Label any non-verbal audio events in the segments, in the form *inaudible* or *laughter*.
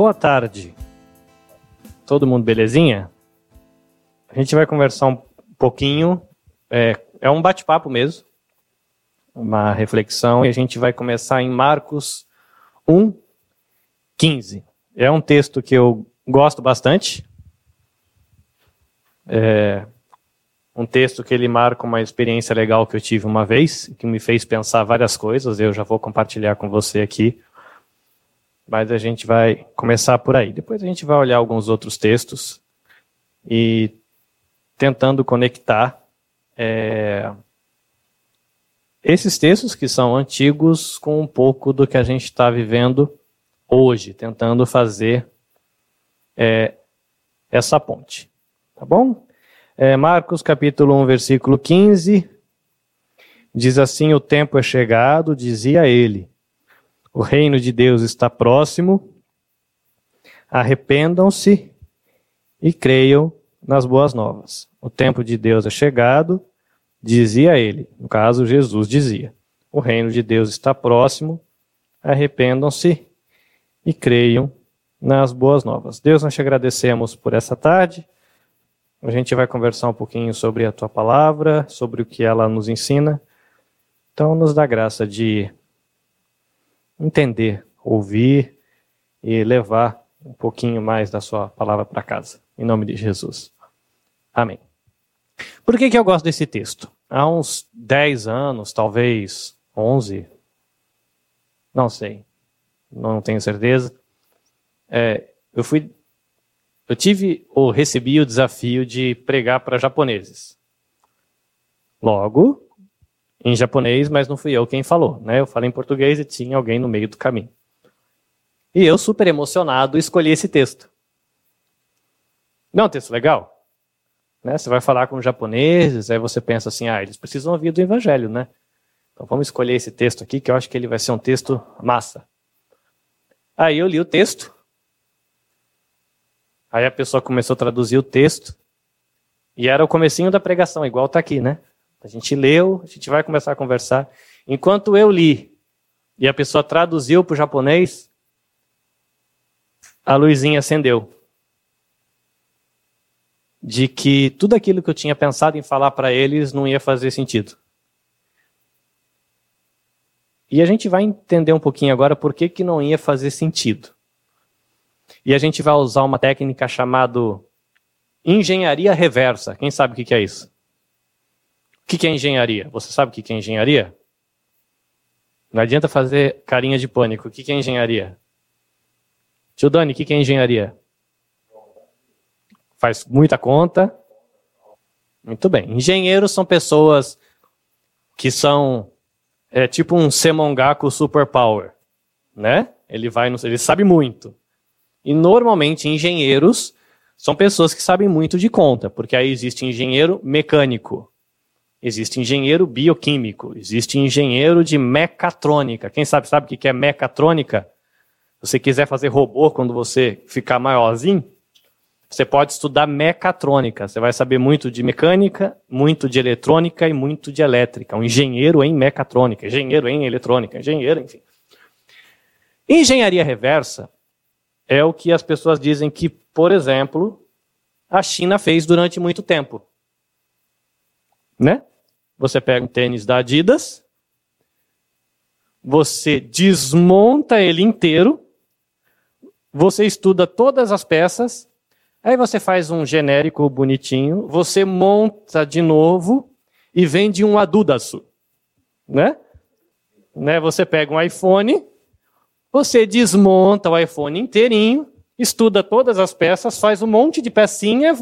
Boa tarde. Todo mundo belezinha? A gente vai conversar um pouquinho. É, é um bate-papo mesmo. Uma reflexão. E a gente vai começar em Marcos 1, 15. É um texto que eu gosto bastante. É um texto que ele marca uma experiência legal que eu tive uma vez, que me fez pensar várias coisas. Eu já vou compartilhar com você aqui mas a gente vai começar por aí. Depois a gente vai olhar alguns outros textos e tentando conectar é, esses textos que são antigos com um pouco do que a gente está vivendo hoje, tentando fazer é, essa ponte. Tá bom? É, Marcos capítulo 1, versículo 15, diz assim: O tempo é chegado, dizia ele o reino de Deus está próximo. Arrependam-se e creiam nas boas novas. O tempo de Deus é chegado, dizia ele. No caso, Jesus dizia: O reino de Deus está próximo. Arrependam-se e creiam nas boas novas. Deus, nós te agradecemos por essa tarde. A gente vai conversar um pouquinho sobre a tua palavra, sobre o que ela nos ensina. Então, nos dá graça de entender, ouvir e levar um pouquinho mais da sua palavra para casa. Em nome de Jesus. Amém. Por que, que eu gosto desse texto? Há uns 10 anos, talvez 11, não sei, não tenho certeza. É, eu fui, eu tive ou recebi o desafio de pregar para japoneses. Logo, em japonês, mas não fui eu quem falou, né? Eu falei em português e tinha alguém no meio do caminho. E eu, super emocionado, escolhi esse texto. Não é um texto legal? Né? Você vai falar com japoneses, aí você pensa assim, ah, eles precisam ouvir do evangelho, né? Então vamos escolher esse texto aqui, que eu acho que ele vai ser um texto massa. Aí eu li o texto, aí a pessoa começou a traduzir o texto, e era o comecinho da pregação, igual está aqui, né? A gente leu, a gente vai começar a conversar. Enquanto eu li e a pessoa traduziu para o japonês, a luzinha acendeu. De que tudo aquilo que eu tinha pensado em falar para eles não ia fazer sentido. E a gente vai entender um pouquinho agora por que, que não ia fazer sentido. E a gente vai usar uma técnica chamada engenharia reversa. Quem sabe o que é isso? O que é engenharia? Você sabe o que é engenharia? Não adianta fazer carinha de pânico. O que é engenharia? Tio Dani, o que é engenharia? Faz muita conta. Muito bem. Engenheiros são pessoas que são é, tipo um Semongaku Superpower, né? Ele vai, ele sabe muito. E normalmente engenheiros são pessoas que sabem muito de conta, porque aí existe engenheiro mecânico, Existe engenheiro bioquímico, existe engenheiro de mecatrônica. Quem sabe sabe o que é mecatrônica? Se você quiser fazer robô quando você ficar maiorzinho, você pode estudar mecatrônica. Você vai saber muito de mecânica, muito de eletrônica e muito de elétrica. Um engenheiro em mecatrônica, engenheiro em eletrônica, engenheiro, enfim. Engenharia reversa é o que as pessoas dizem que, por exemplo, a China fez durante muito tempo. Né? Você pega um tênis da Adidas, você desmonta ele inteiro, você estuda todas as peças, aí você faz um genérico bonitinho, você monta de novo e vende um Adudaço, né? né? Você pega um iPhone, você desmonta o iPhone inteirinho, estuda todas as peças, faz um monte de pecinha,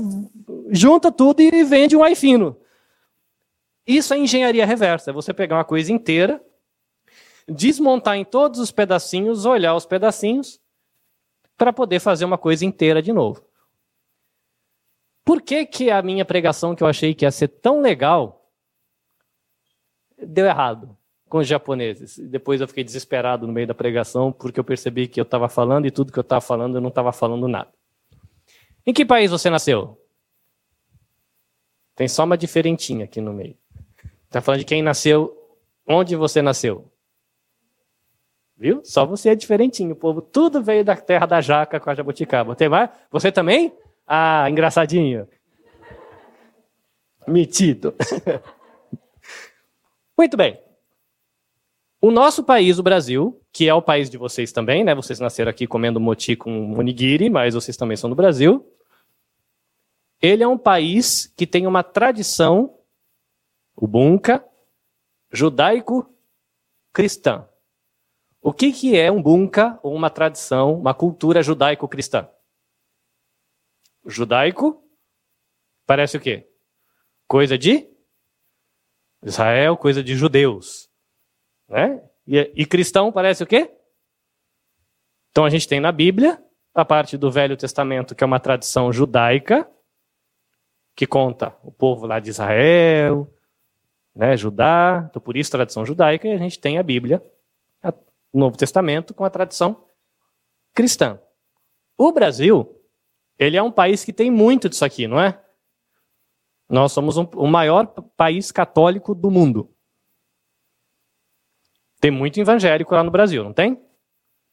junta tudo e vende um iPhone. Isso é engenharia reversa. É você pegar uma coisa inteira, desmontar em todos os pedacinhos, olhar os pedacinhos, para poder fazer uma coisa inteira de novo. Por que, que a minha pregação, que eu achei que ia ser tão legal, deu errado com os japoneses? Depois eu fiquei desesperado no meio da pregação, porque eu percebi que eu estava falando e tudo que eu estava falando eu não estava falando nada. Em que país você nasceu? Tem só uma diferentinha aqui no meio. Está falando de quem nasceu, onde você nasceu. Viu? Só você é diferentinho. O povo tudo veio da terra da jaca com a jabuticaba. Tem mais? Você também? Ah, engraçadinho. Metido. *laughs* Muito bem. O nosso país, o Brasil, que é o país de vocês também, né? Vocês nasceram aqui comendo moti com onigiri, mas vocês também são do Brasil. Ele é um país que tem uma tradição, o bunka, judaico-cristã. O que, que é um bunka ou uma tradição, uma cultura judaico-cristã? Judaico parece o quê? Coisa de Israel, coisa de judeus. Né? E, e cristão parece o quê? Então a gente tem na Bíblia a parte do Velho Testamento, que é uma tradição judaica, que conta o povo lá de Israel, né, Judá, então por isso tradição judaica, e a gente tem a Bíblia, o Novo Testamento, com a tradição cristã. O Brasil, ele é um país que tem muito disso aqui, não é? Nós somos um, o maior país católico do mundo. Tem muito evangélico lá no Brasil, não tem?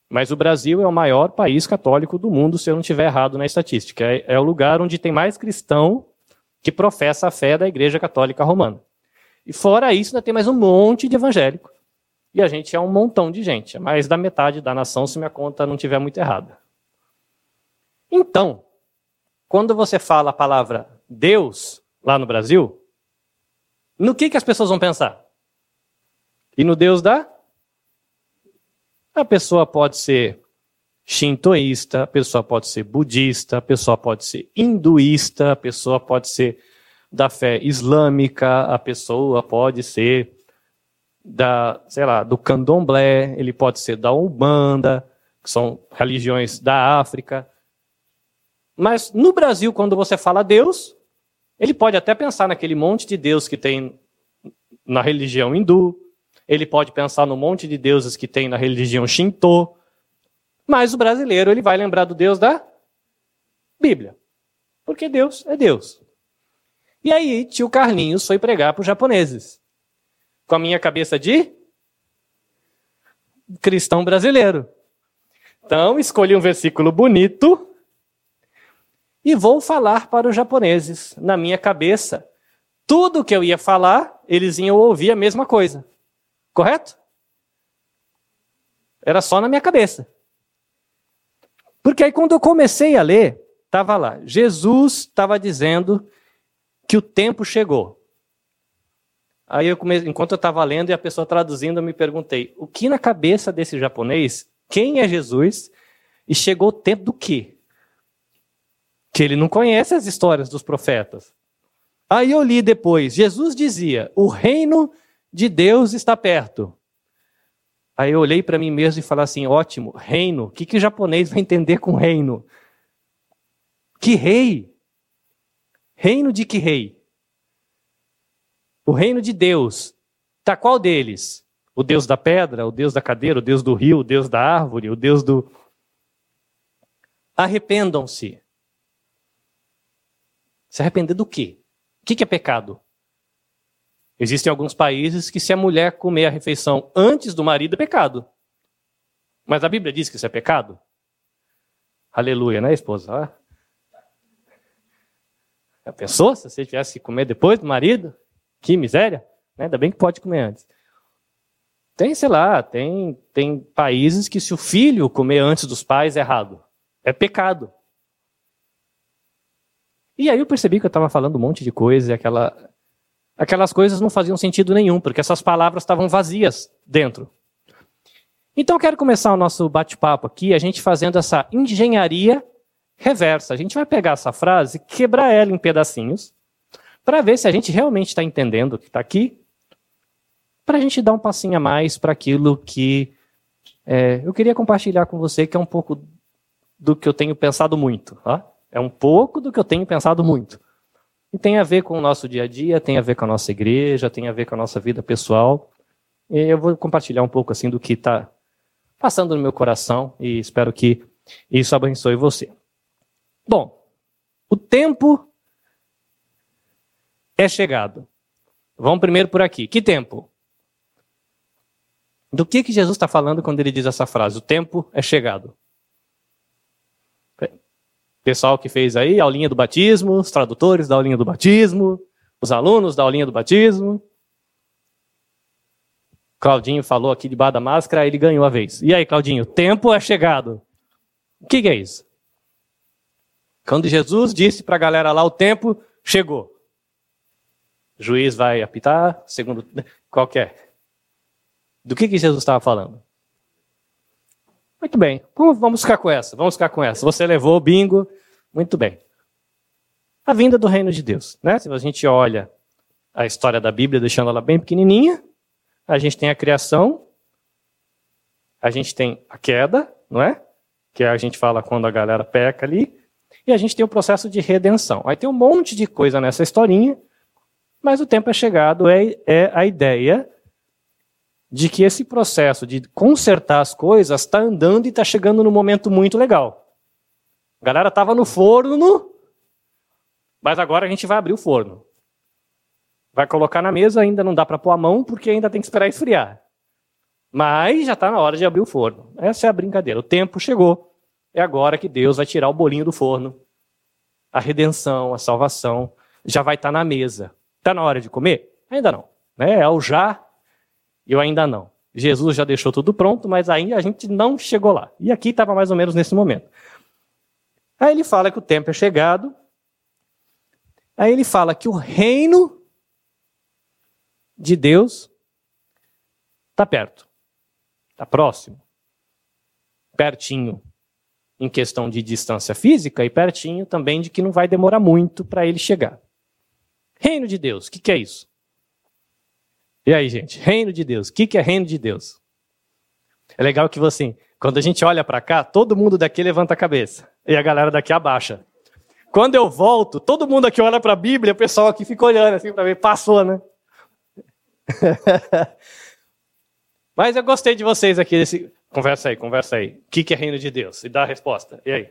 Mas o Brasil é o maior país católico do mundo, se eu não estiver errado na estatística. É, é o lugar onde tem mais cristão que professa a fé da Igreja Católica Romana. E fora isso, ainda tem mais um monte de evangélico. E a gente é um montão de gente, é mais da metade da nação, se minha conta não estiver muito errada. Então, quando você fala a palavra Deus, lá no Brasil, no que, que as pessoas vão pensar? E no Deus da? A pessoa pode ser shintoísta, a pessoa pode ser budista, a pessoa pode ser hinduísta, a pessoa pode ser da fé islâmica, a pessoa pode ser da, sei lá, do candomblé, ele pode ser da umbanda, que são religiões da África. Mas no Brasil, quando você fala Deus, ele pode até pensar naquele monte de Deus que tem na religião hindu, ele pode pensar no monte de deuses que tem na religião Shinto, mas o brasileiro ele vai lembrar do Deus da Bíblia. Porque Deus é Deus. E aí, tio Carlinhos foi pregar para os japoneses. Com a minha cabeça de cristão brasileiro. Então, escolhi um versículo bonito e vou falar para os japoneses. Na minha cabeça, tudo que eu ia falar, eles iam ouvir a mesma coisa. Correto? Era só na minha cabeça. Porque aí quando eu comecei a ler, estava lá, Jesus estava dizendo que o tempo chegou. Aí eu comecei, enquanto eu estava lendo e a pessoa traduzindo, eu me perguntei, o que na cabeça desse japonês, quem é Jesus e chegou o tempo do quê? que ele não conhece as histórias dos profetas. Aí eu li depois, Jesus dizia: "O reino de Deus está perto". Aí eu olhei para mim mesmo e falei assim: "Ótimo, reino. O que que o japonês vai entender com reino? Que rei? Reino de que rei? O reino de Deus. Tá qual deles? O Deus da pedra, o Deus da cadeira, o Deus do rio, o Deus da árvore, o Deus do Arrependam-se se arrepender do quê? O que é pecado? Existem alguns países que se a mulher comer a refeição antes do marido é pecado. Mas a Bíblia diz que isso é pecado? Aleluia, né, esposa? Já pensou se você tivesse que comer depois do marido? Que miséria. Né? Ainda bem que pode comer antes. Tem, sei lá, tem, tem países que se o filho comer antes dos pais é errado. É pecado. E aí eu percebi que eu estava falando um monte de coisa e aquela, aquelas coisas não faziam sentido nenhum, porque essas palavras estavam vazias dentro. Então eu quero começar o nosso bate-papo aqui, a gente fazendo essa engenharia reversa. A gente vai pegar essa frase, quebrar ela em pedacinhos, para ver se a gente realmente está entendendo o que está aqui, para a gente dar um passinho a mais para aquilo que é, eu queria compartilhar com você, que é um pouco do que eu tenho pensado muito. Tá? É um pouco do que eu tenho pensado muito. E tem a ver com o nosso dia a dia, tem a ver com a nossa igreja, tem a ver com a nossa vida pessoal. E eu vou compartilhar um pouco assim do que está passando no meu coração e espero que isso abençoe você. Bom, o tempo é chegado. Vamos primeiro por aqui. Que tempo? Do que, que Jesus está falando quando ele diz essa frase? O tempo é chegado. Pessoal que fez aí a aulinha do batismo, os tradutores da aulinha do batismo, os alunos da aulinha do batismo. Claudinho falou aqui debaixo da máscara, ele ganhou a vez. E aí, Claudinho, tempo é chegado. O que, que é isso? Quando Jesus disse para a galera lá, o tempo chegou. O juiz vai apitar, segundo. *laughs* Qual que é? Do que, que Jesus estava falando? Muito bem, vamos ficar com essa, vamos ficar com essa. Você levou o bingo, muito bem. A vinda do reino de Deus. Né? Se a gente olha a história da Bíblia, deixando ela bem pequenininha, a gente tem a criação, a gente tem a queda, não é? Que a gente fala quando a galera peca ali, e a gente tem o processo de redenção. Aí tem um monte de coisa nessa historinha, mas o tempo é chegado, é, é a ideia de que esse processo de consertar as coisas está andando e está chegando num momento muito legal. A galera estava no forno, mas agora a gente vai abrir o forno. Vai colocar na mesa, ainda não dá para pôr a mão, porque ainda tem que esperar esfriar. Mas já está na hora de abrir o forno. Essa é a brincadeira. O tempo chegou. É agora que Deus vai tirar o bolinho do forno. A redenção, a salvação já vai estar tá na mesa. Está na hora de comer? Ainda não. Né? É o já e o ainda não. Jesus já deixou tudo pronto, mas ainda a gente não chegou lá. E aqui estava mais ou menos nesse momento. Aí ele fala que o tempo é chegado. Aí ele fala que o reino de Deus está perto, está próximo, pertinho em questão de distância física e pertinho também de que não vai demorar muito para ele chegar. Reino de Deus, o que, que, é isso? E aí, gente, reino de Deus, o que, que é reino de Deus? É legal que assim, quando a gente olha para cá, todo mundo daqui levanta a cabeça e a galera daqui abaixa. Quando eu volto, todo mundo aqui olha para a Bíblia, o pessoal aqui fica olhando assim para ver, passou, né? *laughs* Mas eu gostei de vocês aqui desse. Conversa aí, conversa aí. O que, que é reino de Deus? E dá a resposta. E aí?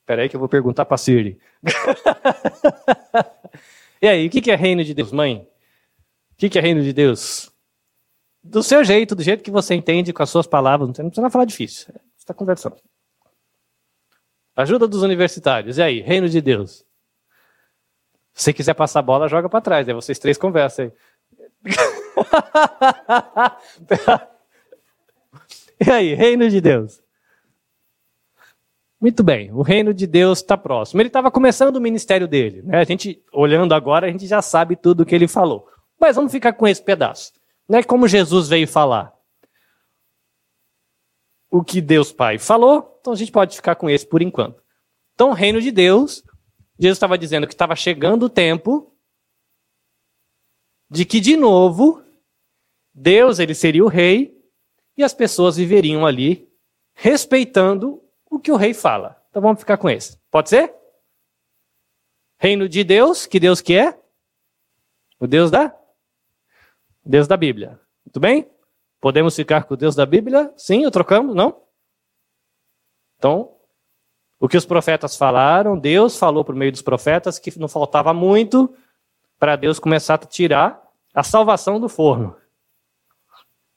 Espera aí que eu vou perguntar para Siri. *laughs* e aí, o que, que é reino de Deus, mãe? O que, que é reino de Deus? Do seu jeito, do jeito que você entende, com as suas palavras. Não precisa falar difícil. Você está conversando. Ajuda dos universitários. E aí, reino de Deus? Se você quiser passar a bola, joga para trás. Aí vocês três conversam aí. *laughs* e aí, reino de Deus? Muito bem, o reino de Deus está próximo. Ele estava começando o ministério dele. Né? A gente, olhando agora, a gente já sabe tudo o que ele falou. Mas vamos ficar com esse pedaço. Não é como Jesus veio falar. O que Deus Pai falou, então a gente pode ficar com esse por enquanto. Então, o reino de Deus, Jesus estava dizendo que estava chegando o tempo de que, de novo, Deus ele seria o rei e as pessoas viveriam ali respeitando o que o rei fala. Então vamos ficar com esse. Pode ser? Reino de Deus, que Deus que é? O Deus da? Deus da Bíblia. Muito bem? Podemos ficar com o Deus da Bíblia? Sim, eu trocamos? Não? Então, o que os profetas falaram, Deus falou por meio dos profetas que não faltava muito para Deus começar a tirar a salvação do forno.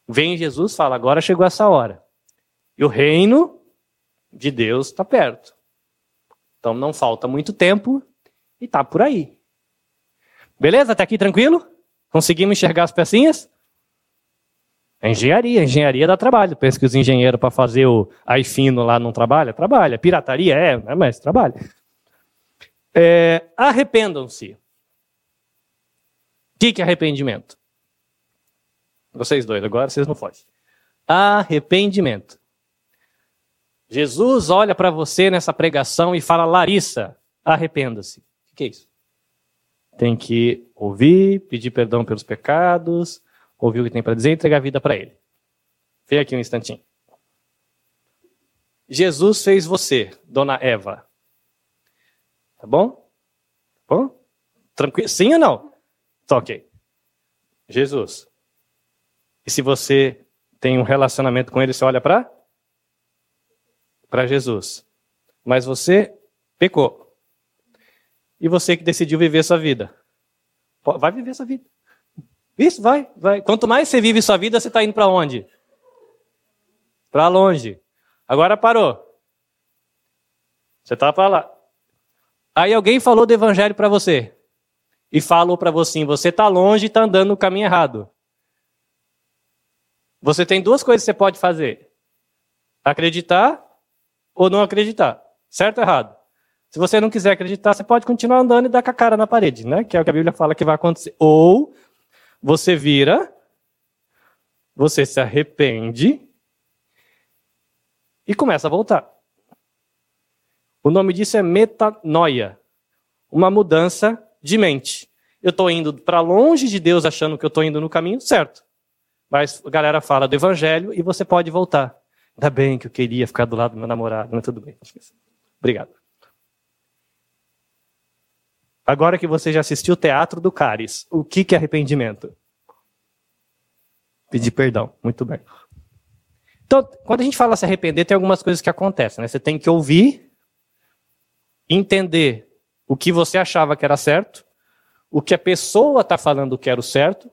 Vem Jesus fala: agora chegou essa hora. E o reino de Deus está perto. Então não falta muito tempo e está por aí. Beleza? Até aqui tranquilo? Conseguimos enxergar as pecinhas? É engenharia, engenharia dá trabalho. Pensa que os engenheiros para fazer o iFino lá não trabalham? Trabalha. Pirataria é, né, mas trabalha. É, Arrependam-se. O que, que é arrependimento? Vocês dois, agora vocês não fogem. Arrependimento. Jesus olha para você nessa pregação e fala: Larissa, arrependa-se. O que é isso? Tem que ouvir, pedir perdão pelos pecados, ouvir o que tem para dizer e entregar a vida para ele. Vem aqui um instantinho. Jesus fez você, dona Eva. Tá bom? Tá bom? Tranquilo? Sim ou não? Tá ok. Jesus. E se você tem um relacionamento com ele, você olha para? Para Jesus. Mas você pecou. E você que decidiu viver sua vida. Vai viver sua vida. Isso, vai, vai. Quanto mais você vive sua vida, você está indo para onde? Para longe. Agora parou. Você está para lá. Aí alguém falou do evangelho para você. E falou para você, você está longe e está andando no caminho errado. Você tem duas coisas que você pode fazer: acreditar ou não acreditar. Certo ou errado? Se você não quiser acreditar, você pode continuar andando e dar com a cara na parede, né? Que é o que a Bíblia fala que vai acontecer. Ou você vira, você se arrepende e começa a voltar. O nome disso é metanoia, uma mudança de mente. Eu estou indo para longe de Deus achando que eu estou indo no caminho certo. Mas a galera fala do evangelho e você pode voltar. Ainda bem que eu queria ficar do lado do meu namorado, mas tudo bem. Obrigado. Agora que você já assistiu o Teatro do Caris, o que, que é arrependimento? Pedir perdão. Muito bem. Então, quando a gente fala se arrepender, tem algumas coisas que acontecem. Né? Você tem que ouvir, entender o que você achava que era certo, o que a pessoa está falando que era o certo.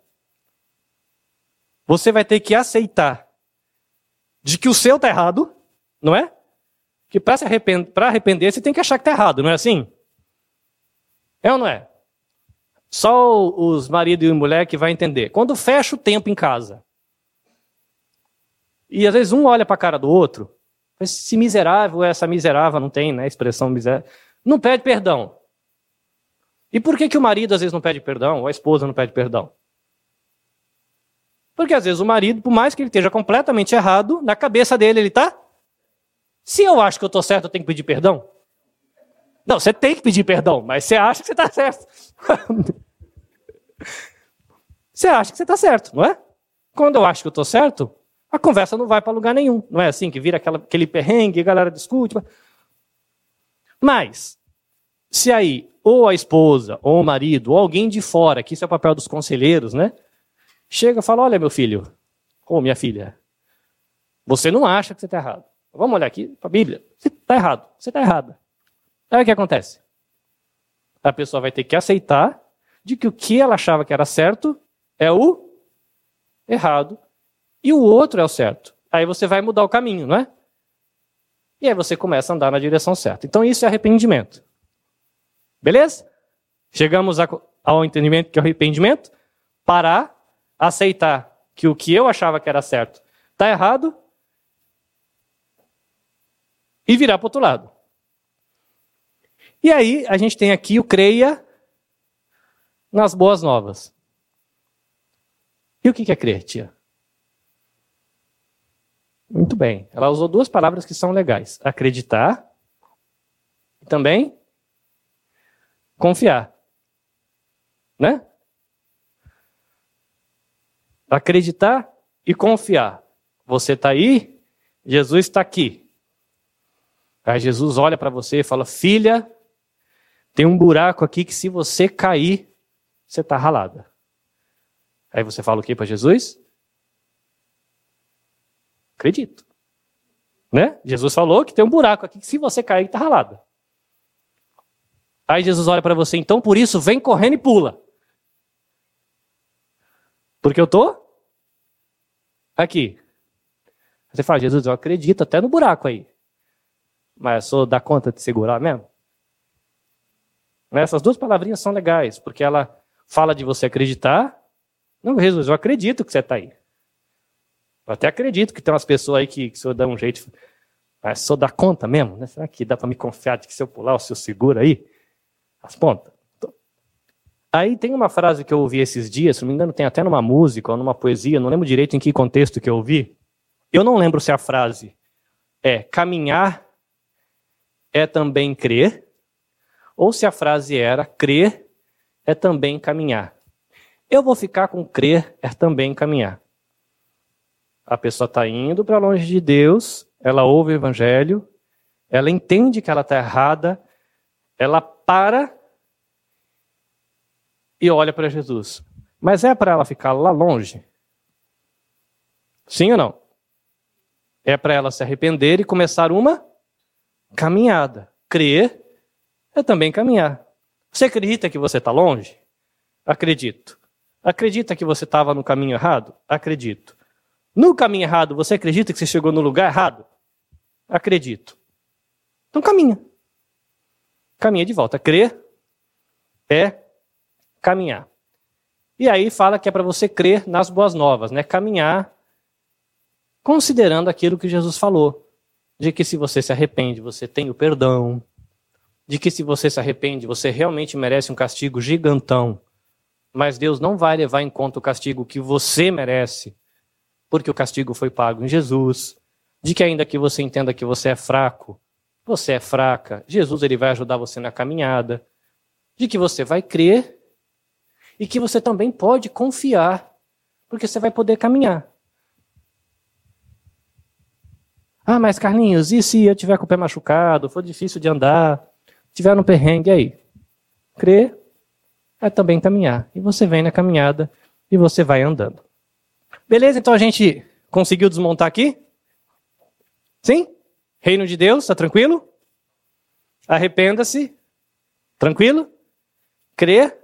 Você vai ter que aceitar de que o seu está errado, não é? Que para arrepender, arrepender, você tem que achar que está errado, não é assim? É ou não é? Só os marido e mulher que vai entender. Quando fecha o tempo em casa, e às vezes um olha para a cara do outro, esse miserável, essa miserável, não tem né, expressão miserável, não pede perdão. E por que, que o marido às vezes não pede perdão, ou a esposa não pede perdão? Porque às vezes o marido, por mais que ele esteja completamente errado, na cabeça dele ele está. Se eu acho que eu estou certo, eu tenho que pedir perdão? Não, você tem que pedir perdão, mas você acha que você está certo. *laughs* você acha que você está certo, não é? Quando eu acho que eu estou certo, a conversa não vai para lugar nenhum. Não é assim que vira aquela, aquele perrengue, a galera discute. Mas, se aí ou a esposa, ou o marido, ou alguém de fora, que isso é o papel dos conselheiros, né? Chega e fala: Olha, meu filho, ou minha filha, você não acha que você está errado. Vamos olhar aqui para a Bíblia. Você está errado, você está errada. Aí o que acontece? A pessoa vai ter que aceitar de que o que ela achava que era certo é o errado e o outro é o certo. Aí você vai mudar o caminho, não é? E aí você começa a andar na direção certa. Então isso é arrependimento. Beleza? Chegamos ao entendimento que é o arrependimento. Parar, aceitar que o que eu achava que era certo está errado e virar para o outro lado. E aí a gente tem aqui o creia nas boas novas. E o que é crer, tia? Muito bem. Ela usou duas palavras que são legais: acreditar e também confiar. Né? Acreditar e confiar. Você está aí, Jesus está aqui. Aí Jesus olha para você e fala: Filha, tem um buraco aqui que se você cair, você está ralada. Aí você fala o que para Jesus? Acredito. Né? Jesus falou que tem um buraco aqui que se você cair, está ralado. Aí Jesus olha para você, então por isso vem correndo e pula. Porque eu tô aqui. Você fala, Jesus, eu acredito até no buraco aí. Mas eu sou da conta de segurar mesmo? Essas duas palavrinhas são legais, porque ela fala de você acreditar. Não, Jesus, eu acredito que você está aí. Eu até acredito que tem umas pessoas aí que, que o senhor dá um jeito. Mas só dá conta mesmo? Né? Será que dá para me confiar de que se eu pular, o senhor segura aí? As pontas. Aí tem uma frase que eu ouvi esses dias, se não me engano, tem até numa música ou numa poesia, não lembro direito em que contexto que eu ouvi. Eu não lembro se a frase é caminhar é também crer, ou se a frase era crer é também caminhar. Eu vou ficar com crer é também caminhar. A pessoa está indo para longe de Deus, ela ouve o evangelho, ela entende que ela está errada, ela para e olha para Jesus. Mas é para ela ficar lá longe? Sim ou não? É para ela se arrepender e começar uma caminhada. Crer é também caminhar. Você acredita que você está longe? Acredito. Acredita que você estava no caminho errado? Acredito. No caminho errado, você acredita que você chegou no lugar errado? Acredito. Então caminha. Caminha de volta. Crer é caminhar. E aí fala que é para você crer nas boas novas, né? Caminhar considerando aquilo que Jesus falou, de que se você se arrepende, você tem o perdão, de que se você se arrepende, você realmente merece um castigo gigantão, mas Deus não vai levar em conta o castigo que você merece, porque o castigo foi pago em Jesus, de que ainda que você entenda que você é fraco, você é fraca, Jesus ele vai ajudar você na caminhada, de que você vai crer e que você também pode confiar, porque você vai poder caminhar. Ah, mas Carlinhos, e se eu tiver com o pé machucado, for difícil de andar, tiver no perrengue aí? Crer é também caminhar. E você vem na caminhada e você vai andando. Beleza? Então a gente conseguiu desmontar aqui? Sim? Reino de Deus, está tranquilo? Arrependa-se. Tranquilo? Crer.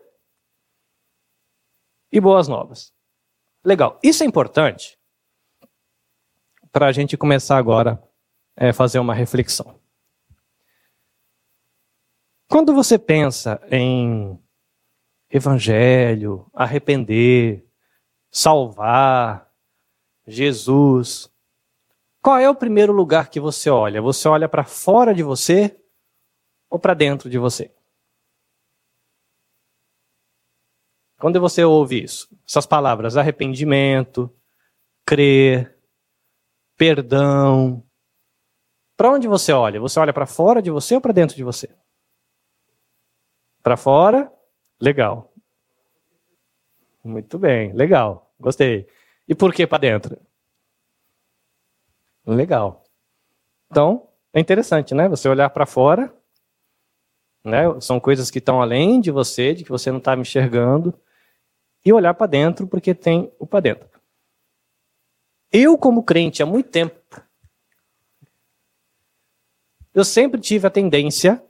E boas novas. Legal. Isso é importante para a gente começar agora a é, fazer uma reflexão. Quando você pensa em evangelho, arrepender, salvar, Jesus, qual é o primeiro lugar que você olha? Você olha para fora de você ou para dentro de você? Quando você ouve isso, essas palavras arrependimento, crer, perdão. Para onde você olha? Você olha para fora de você ou para dentro de você? Para fora? Legal. Muito bem, legal. Gostei. E por que para dentro? Legal. Então, é interessante, né? Você olhar para fora, né? São coisas que estão além de você, de que você não está me enxergando, e olhar para dentro porque tem o para dentro. Eu, como crente, há muito tempo, eu sempre tive a tendência,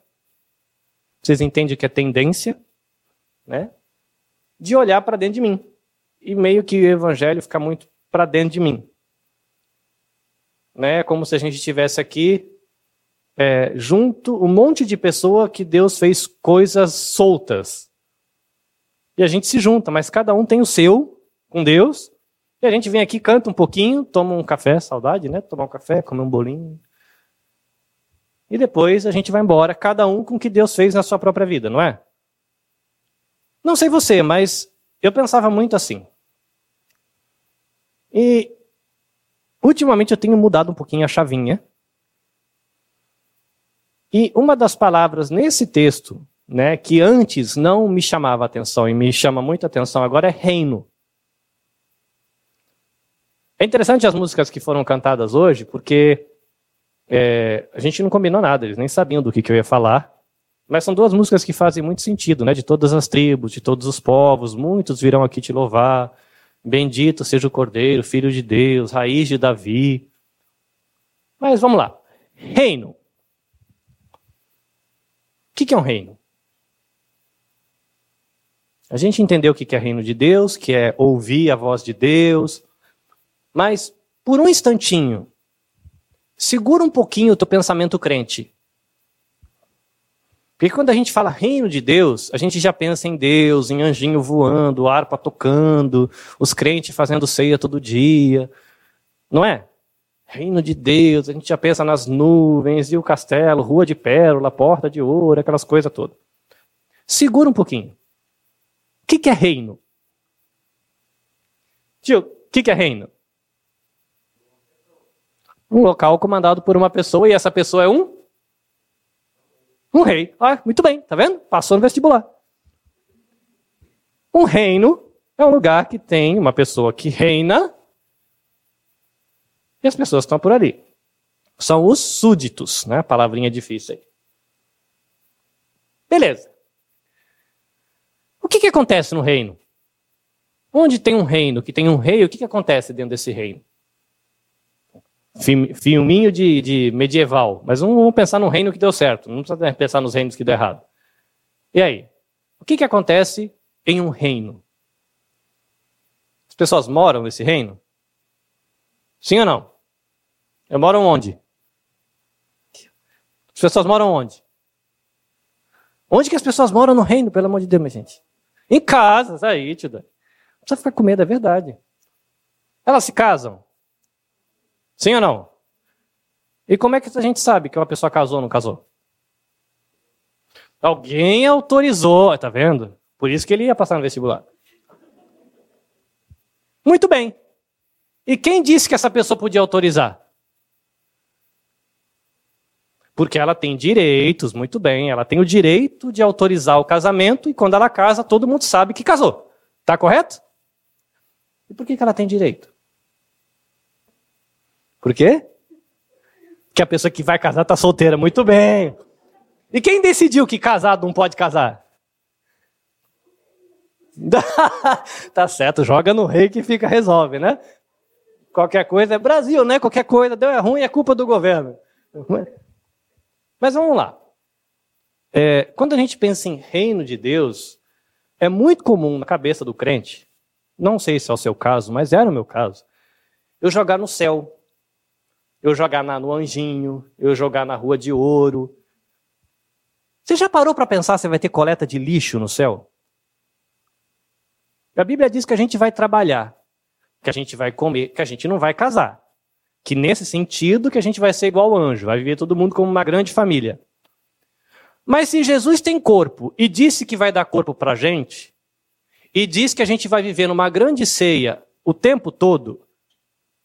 vocês entendem o que é tendência, né? De olhar para dentro de mim. E meio que o evangelho fica muito para dentro de mim. Né? Como se a gente estivesse aqui é, junto um monte de pessoa que Deus fez coisas soltas. E a gente se junta, mas cada um tem o seu com Deus, e a gente vem aqui, canta um pouquinho, toma um café, saudade, né? Tomar um café, comer um bolinho. E depois a gente vai embora, cada um com o que Deus fez na sua própria vida, não é? Não sei você, mas eu pensava muito assim. E ultimamente eu tenho mudado um pouquinho a chavinha. E uma das palavras nesse texto, né, que antes não me chamava atenção e me chama muita atenção agora é reino. É interessante as músicas que foram cantadas hoje, porque é, a gente não combinou nada, eles nem sabiam do que, que eu ia falar. Mas são duas músicas que fazem muito sentido, né? De todas as tribos, de todos os povos, muitos virão aqui te louvar. Bendito seja o Cordeiro, Filho de Deus, raiz de Davi. Mas vamos lá. Reino. O que é um reino? A gente entendeu o que é reino de Deus, que é ouvir a voz de Deus, mas, por um instantinho, segura um pouquinho o teu pensamento crente. Porque quando a gente fala reino de Deus, a gente já pensa em Deus, em anjinho voando, harpa tocando, os crentes fazendo ceia todo dia. Não é? Reino de Deus, a gente já pensa nas nuvens e o castelo, rua de pérola, porta de ouro, aquelas coisas todas. Segura um pouquinho. O que, é reino? Tio, o que é reino? Um local comandado por uma pessoa e essa pessoa é um? Um rei. Ah, muito bem, tá vendo? Passou no vestibular. Um reino é um lugar que tem uma pessoa que reina e as pessoas estão por ali. São os súditos, né? Palavrinha difícil aí. Beleza. O que, que acontece no reino? Onde tem um reino que tem um rei, o que, que acontece dentro desse reino? filminho de, de medieval. Mas vamos pensar no reino que deu certo. Não precisa pensar nos reinos que deu errado. E aí? O que, que acontece em um reino? pessoas moram nesse reino? Sim ou não? Eu moro onde? As pessoas moram onde? Onde que as pessoas moram no reino, pelo amor de Deus, minha gente? Em casas, aí, tio Não precisa ficar com medo, é verdade. Elas se casam? Sim ou não? E como é que a gente sabe que uma pessoa casou ou não casou? Alguém autorizou, tá vendo? Por isso que ele ia passar no vestibular. Muito bem. E quem disse que essa pessoa podia autorizar? Porque ela tem direitos, muito bem, ela tem o direito de autorizar o casamento e quando ela casa, todo mundo sabe que casou. Tá correto? E por que, que ela tem direito? Por quê? Porque a pessoa que vai casar está solteira, muito bem. E quem decidiu que casado não pode casar? *laughs* tá certo, joga no rei que fica, resolve, né? Qualquer coisa é Brasil, né? Qualquer coisa deu é ruim, é culpa do governo. Mas vamos lá. É, quando a gente pensa em reino de Deus, é muito comum na cabeça do crente, não sei se é o seu caso, mas era o meu caso, eu jogar no céu, eu jogar na, no anjinho, eu jogar na rua de ouro, você já parou para pensar se vai ter coleta de lixo no céu? A Bíblia diz que a gente vai trabalhar, que a gente vai comer, que a gente não vai casar. Que nesse sentido que a gente vai ser igual ao anjo, vai viver todo mundo como uma grande família. Mas se Jesus tem corpo e disse que vai dar corpo para a gente, e diz que a gente vai viver numa grande ceia o tempo todo,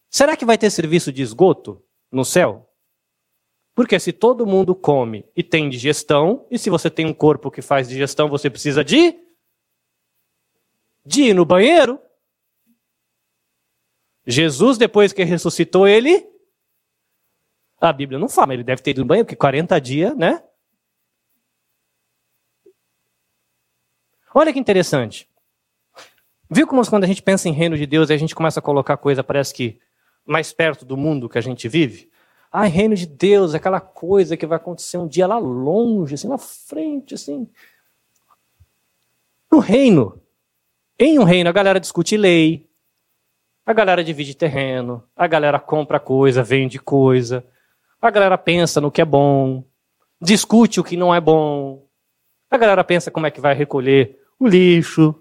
será que vai ter serviço de esgoto no céu? Porque se todo mundo come e tem digestão, e se você tem um corpo que faz digestão, você precisa de de ir no banheiro. Jesus, depois que ressuscitou, ele a Bíblia não fala, mas ele deve ter ido no banheiro, porque 40 dias, né? Olha que interessante. Viu como quando a gente pensa em reino de Deus e a gente começa a colocar coisa, parece que mais perto do mundo que a gente vive? Ah, reino de Deus, aquela coisa que vai acontecer um dia lá longe, assim, na frente, assim. No reino, em um reino, a galera discute lei, a galera divide terreno, a galera compra coisa, vende coisa, a galera pensa no que é bom, discute o que não é bom, a galera pensa como é que vai recolher o lixo,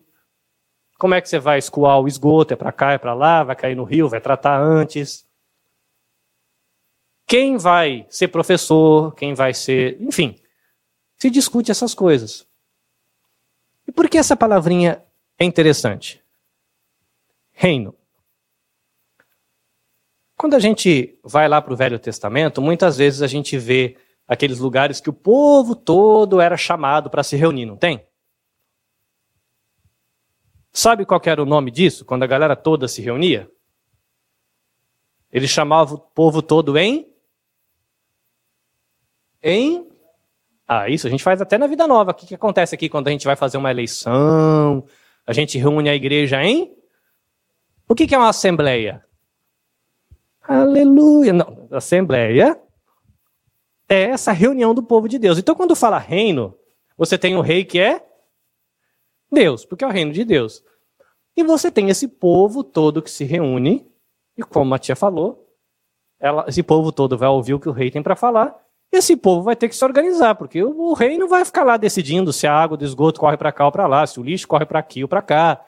como é que você vai escoar o esgoto, é para cá, é para lá, vai cair no rio, vai tratar antes quem vai ser professor, quem vai ser. Enfim, se discute essas coisas. E por que essa palavrinha é interessante? Reino. Quando a gente vai lá para o Velho Testamento, muitas vezes a gente vê aqueles lugares que o povo todo era chamado para se reunir, não tem? Sabe qual era o nome disso, quando a galera toda se reunia? Ele chamava o povo todo em em. Ah, isso a gente faz até na vida nova. O que, que acontece aqui quando a gente vai fazer uma eleição? A gente reúne a igreja em. O que, que é uma assembleia? Aleluia! Não, assembleia é essa reunião do povo de Deus. Então, quando fala reino, você tem o rei que é Deus, porque é o reino de Deus. E você tem esse povo todo que se reúne, e como a tia falou, ela, esse povo todo vai ouvir o que o rei tem para falar, esse povo vai ter que se organizar, porque o rei não vai ficar lá decidindo se a água do esgoto corre para cá ou para lá, se o lixo corre para aqui ou para cá.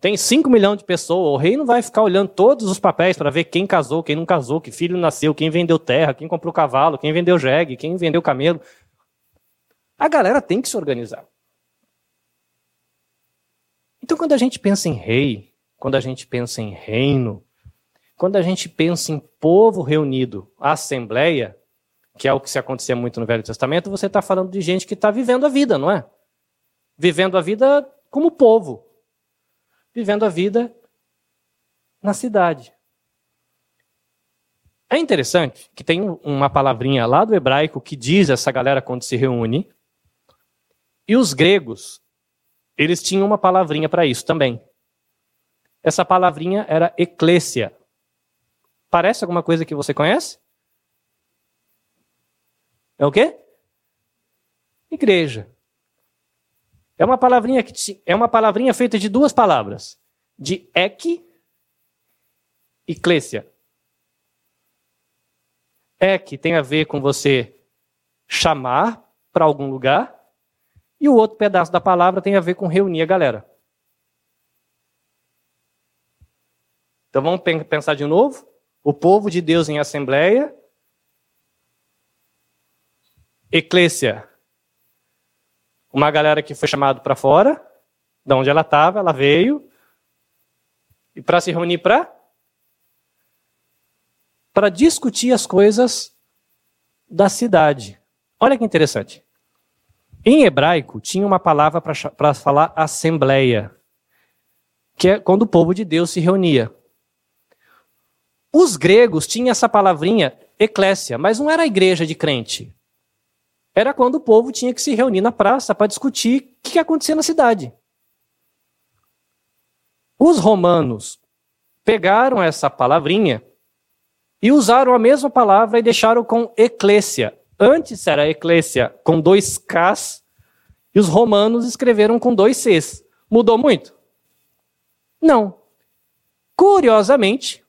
Tem 5 milhões de pessoas, o rei não vai ficar olhando todos os papéis para ver quem casou, quem não casou, que filho nasceu, quem vendeu terra, quem comprou cavalo, quem vendeu jegue, quem vendeu camelo. A galera tem que se organizar. Então, quando a gente pensa em rei, quando a gente pensa em reino, quando a gente pensa em povo reunido, assembleia, que é o que se acontecia muito no Velho Testamento, você está falando de gente que está vivendo a vida, não é? Vivendo a vida como povo. Vivendo a vida na cidade. É interessante que tem uma palavrinha lá do hebraico que diz essa galera quando se reúne. E os gregos, eles tinham uma palavrinha para isso também. Essa palavrinha era eclésia. Parece alguma coisa que você conhece? É o quê? Igreja. É uma palavrinha que é uma palavrinha feita de duas palavras, de ek eclésia. É que tem a ver com você chamar para algum lugar, e o outro pedaço da palavra tem a ver com reunir a galera. Então vamos pensar de novo. O povo de Deus em assembleia. Eclésia. Uma galera que foi chamada para fora, de onde ela estava, ela veio. E para se reunir para? Para discutir as coisas da cidade. Olha que interessante. Em hebraico, tinha uma palavra para falar assembleia, que é quando o povo de Deus se reunia. Os gregos tinham essa palavrinha eclésia, mas não era a igreja de crente. Era quando o povo tinha que se reunir na praça para discutir o que acontecia na cidade. Os romanos pegaram essa palavrinha e usaram a mesma palavra e deixaram com eclésia. Antes era eclésia com dois Ks e os romanos escreveram com dois Cs. Mudou muito? Não. Curiosamente,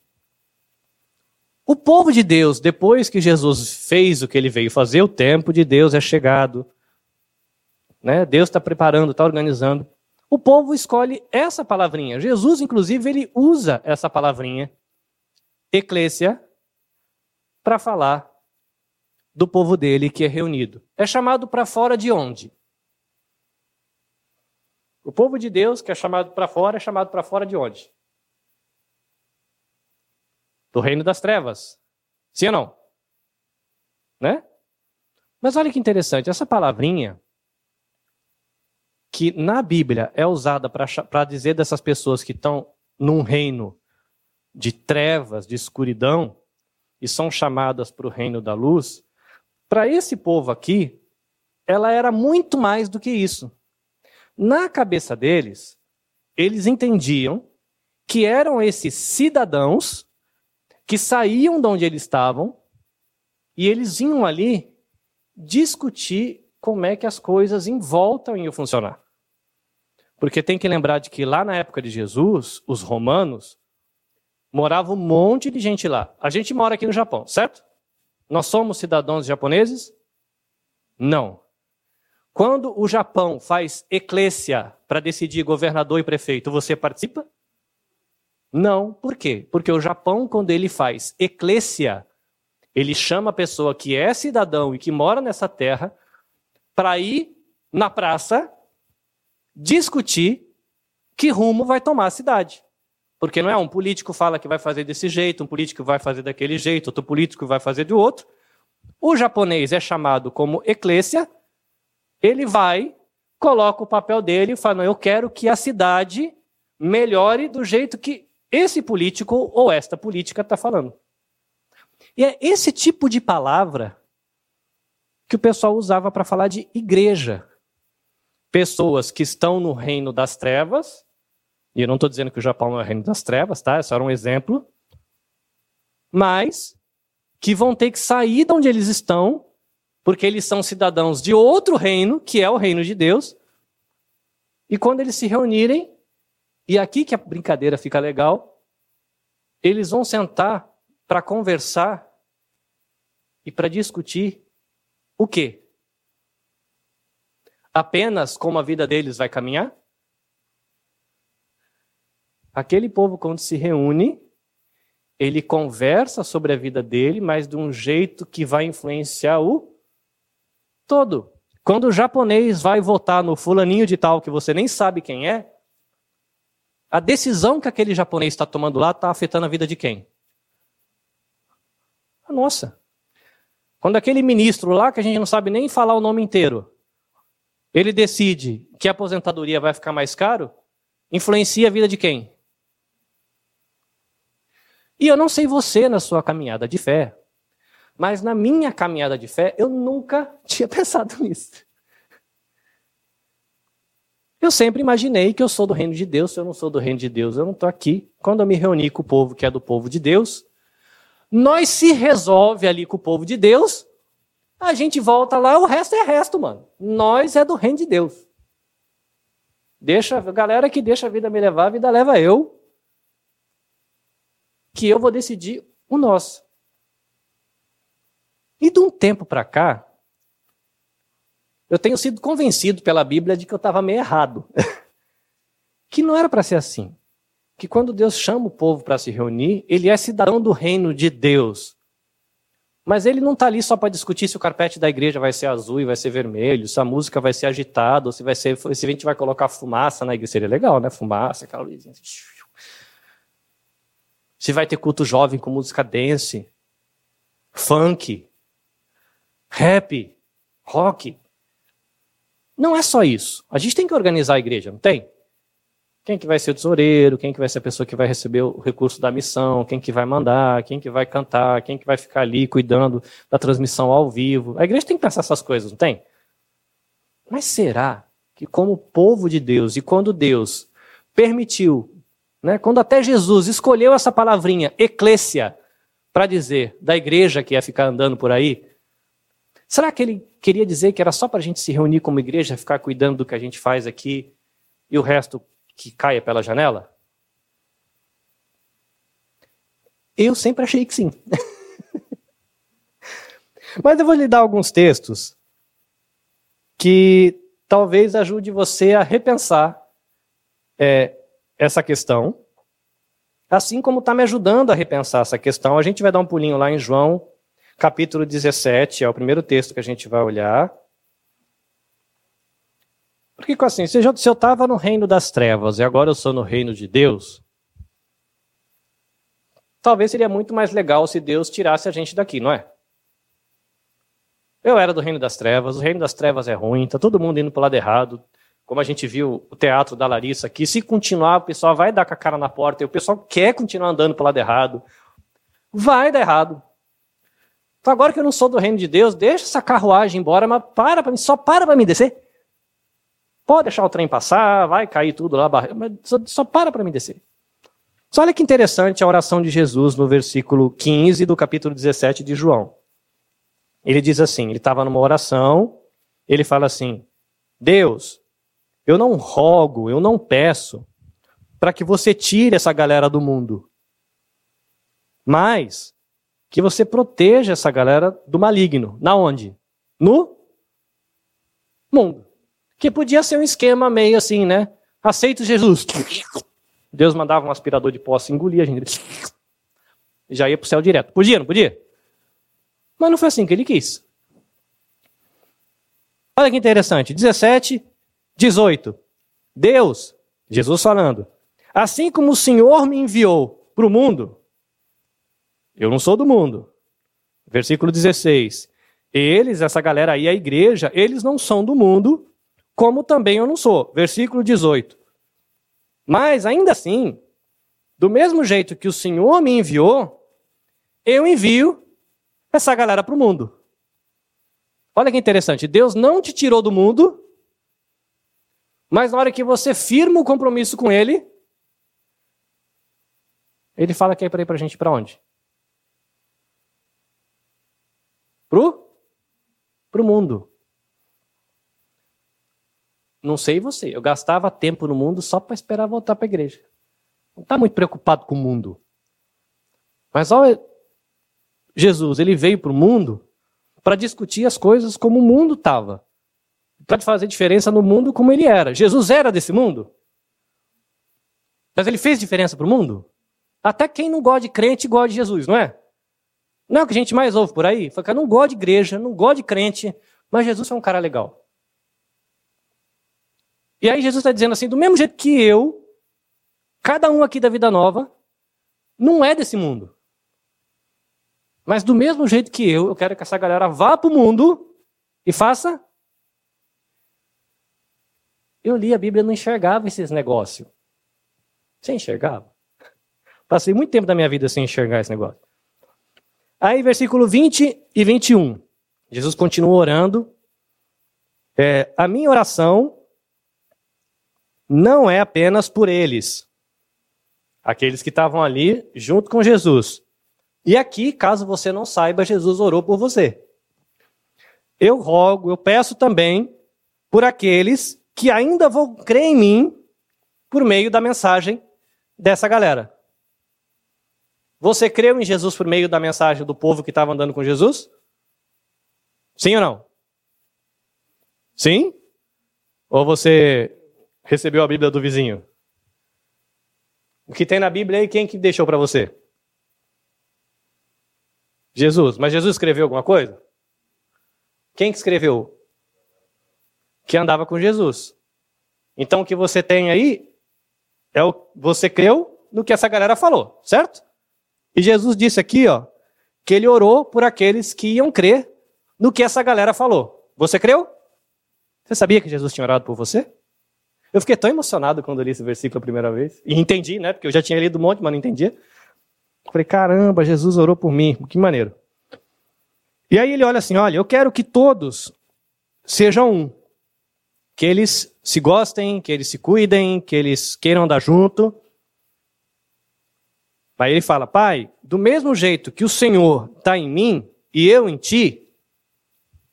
o povo de Deus, depois que Jesus fez o que ele veio fazer, o tempo de Deus é chegado. Né? Deus está preparando, está organizando. O povo escolhe essa palavrinha. Jesus, inclusive, ele usa essa palavrinha, eclésia, para falar do povo dele que é reunido. É chamado para fora de onde? O povo de Deus que é chamado para fora é chamado para fora de onde? Do reino das trevas. Sim ou não? Né? Mas olha que interessante, essa palavrinha que na Bíblia é usada para dizer dessas pessoas que estão num reino de trevas, de escuridão, e são chamadas para o reino da luz, para esse povo aqui, ela era muito mais do que isso. Na cabeça deles, eles entendiam que eram esses cidadãos que saíam de onde eles estavam e eles vinham ali discutir como é que as coisas em volta iam funcionar. Porque tem que lembrar de que lá na época de Jesus, os romanos, morava um monte de gente lá. A gente mora aqui no Japão, certo? Nós somos cidadãos japoneses? Não. Quando o Japão faz eclésia para decidir governador e prefeito, você participa? Não, por quê? Porque o Japão, quando ele faz eclésia, ele chama a pessoa que é cidadão e que mora nessa terra para ir na praça discutir que rumo vai tomar a cidade. Porque não é um político fala que vai fazer desse jeito, um político vai fazer daquele jeito, outro político vai fazer de outro. O japonês é chamado como eclésia, ele vai, coloca o papel dele e fala: Eu quero que a cidade melhore do jeito que esse político ou esta política está falando. E é esse tipo de palavra que o pessoal usava para falar de igreja. Pessoas que estão no reino das trevas, e eu não estou dizendo que o Japão é o reino das trevas, tá? É só um exemplo. Mas que vão ter que sair de onde eles estão, porque eles são cidadãos de outro reino, que é o reino de Deus. E quando eles se reunirem, e aqui que a brincadeira fica legal. Eles vão sentar para conversar e para discutir o quê? Apenas como a vida deles vai caminhar? Aquele povo, quando se reúne, ele conversa sobre a vida dele, mas de um jeito que vai influenciar o todo. Quando o japonês vai votar no fulaninho de tal que você nem sabe quem é, a decisão que aquele japonês está tomando lá está afetando a vida de quem? A nossa. Quando aquele ministro lá, que a gente não sabe nem falar o nome inteiro, ele decide que a aposentadoria vai ficar mais caro, influencia a vida de quem? E eu não sei você na sua caminhada de fé, mas na minha caminhada de fé eu nunca *laughs* tinha pensado nisso. Eu sempre imaginei que eu sou do reino de Deus, se eu não sou do reino de Deus, eu não estou aqui. Quando eu me reuni com o povo que é do povo de Deus, nós se resolve ali com o povo de Deus, a gente volta lá, o resto é resto, mano. Nós é do reino de Deus. Deixa, galera que deixa a vida me levar, a vida leva eu. que eu vou decidir o nosso. E de um tempo para cá, eu tenho sido convencido pela Bíblia de que eu estava meio errado. *laughs* que não era para ser assim. Que quando Deus chama o povo para se reunir, ele é cidadão do reino de Deus. Mas ele não está ali só para discutir se o carpete da igreja vai ser azul e vai ser vermelho, se a música vai ser agitada, ou se vai ser, se a gente vai colocar fumaça na igreja. Seria legal, né? Fumaça, aquela luzinha. Assim. Se vai ter culto jovem com música dance, funk, rap, rock. Não é só isso. A gente tem que organizar a igreja, não tem? Quem que vai ser o tesoureiro, quem que vai ser a pessoa que vai receber o recurso da missão, quem que vai mandar, quem que vai cantar, quem que vai ficar ali cuidando da transmissão ao vivo. A igreja tem que pensar essas coisas, não tem? Mas será que como povo de Deus e quando Deus permitiu, né, quando até Jesus escolheu essa palavrinha, eclésia, para dizer da igreja que ia ficar andando por aí, será que ele queria dizer que era só para a gente se reunir como igreja, ficar cuidando do que a gente faz aqui e o resto que caia pela janela? Eu sempre achei que sim. *laughs* Mas eu vou lhe dar alguns textos que talvez ajude você a repensar é, essa questão, assim como está me ajudando a repensar essa questão. A gente vai dar um pulinho lá em João, capítulo 17, é o primeiro texto que a gente vai olhar. Porque assim, se eu estava no reino das trevas e agora eu sou no reino de Deus, talvez seria muito mais legal se Deus tirasse a gente daqui, não é? Eu era do reino das trevas, o reino das trevas é ruim, tá todo mundo indo para o lado errado. Como a gente viu o teatro da Larissa aqui, se continuar, o pessoal vai dar com a cara na porta e o pessoal quer continuar andando para o lado errado. Vai dar errado. Então agora que eu não sou do reino de Deus, deixa essa carruagem embora, mas para para mim, só para para me descer. Pode deixar o trem passar, vai cair tudo lá, mas só, só para para me descer. Só olha que interessante a oração de Jesus no versículo 15 do capítulo 17 de João. Ele diz assim: ele estava numa oração, ele fala assim: Deus, eu não rogo, eu não peço para que você tire essa galera do mundo, mas que você proteja essa galera do maligno. Na onde? No mundo. Que podia ser um esquema meio assim, né? Aceito Jesus. Deus mandava um aspirador de posse, engolia a gente. Já ia para o céu direto. Podia, não podia? Mas não foi assim que ele quis. Olha que interessante. 17, 18. Deus, Jesus falando, assim como o Senhor me enviou para o mundo, eu não sou do mundo. Versículo 16. Eles, essa galera aí, a igreja, eles não são do mundo, como também eu não sou. Versículo 18. Mas ainda assim, do mesmo jeito que o Senhor me enviou, eu envio essa galera para o mundo. Olha que interessante, Deus não te tirou do mundo, mas na hora que você firma o compromisso com Ele, Ele fala que é para ir para a gente para onde? Pro? Pro mundo. Não sei você, eu gastava tempo no mundo só para esperar voltar para a igreja. Não está muito preocupado com o mundo. Mas olha, Jesus, ele veio para o mundo para discutir as coisas como o mundo estava. Para fazer diferença no mundo como ele era. Jesus era desse mundo. Mas ele fez diferença para o mundo? Até quem não gosta de crente gosta de Jesus, não é? Não é o que a gente mais ouve por aí? Fala eu não gosto de igreja, não gosto de crente, mas Jesus é um cara legal. E aí Jesus está dizendo assim: do mesmo jeito que eu, cada um aqui da vida nova, não é desse mundo. Mas do mesmo jeito que eu, eu quero que essa galera vá para o mundo e faça. Eu li a Bíblia e não enxergava esses negócios. Você enxergava? Passei muito tempo da minha vida sem enxergar esse negócio. Aí, versículo 20 e 21. Jesus continua orando. É, a minha oração não é apenas por eles, aqueles que estavam ali junto com Jesus. E aqui, caso você não saiba, Jesus orou por você. Eu rogo, eu peço também por aqueles que ainda vão crer em mim por meio da mensagem dessa galera. Você creu em Jesus por meio da mensagem do povo que estava andando com Jesus? Sim ou não? Sim? Ou você recebeu a Bíblia do vizinho? O que tem na Bíblia aí, quem que deixou para você? Jesus. Mas Jesus escreveu alguma coisa? Quem que escreveu? Que andava com Jesus. Então o que você tem aí é o você creu no que essa galera falou, certo? E Jesus disse aqui, ó, que ele orou por aqueles que iam crer no que essa galera falou. Você creu? Você sabia que Jesus tinha orado por você? Eu fiquei tão emocionado quando li esse versículo a primeira vez. E entendi, né? Porque eu já tinha lido um monte, mas não entendia. Falei, caramba, Jesus orou por mim. Que maneiro. E aí ele olha assim: olha, eu quero que todos sejam um. Que eles se gostem, que eles se cuidem, que eles queiram andar junto. Aí ele fala: Pai, do mesmo jeito que o Senhor está em mim e eu em ti,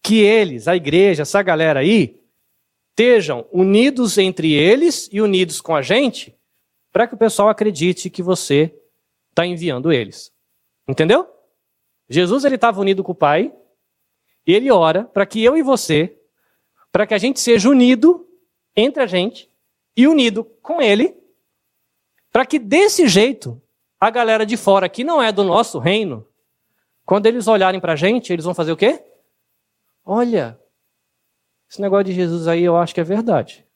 que eles, a igreja, essa galera aí, estejam unidos entre eles e unidos com a gente, para que o pessoal acredite que você está enviando eles. Entendeu? Jesus ele estava unido com o Pai e ele ora para que eu e você, para que a gente seja unido entre a gente e unido com Ele, para que desse jeito a galera de fora que não é do nosso reino, quando eles olharem para a gente, eles vão fazer o quê? Olha, esse negócio de Jesus aí eu acho que é verdade.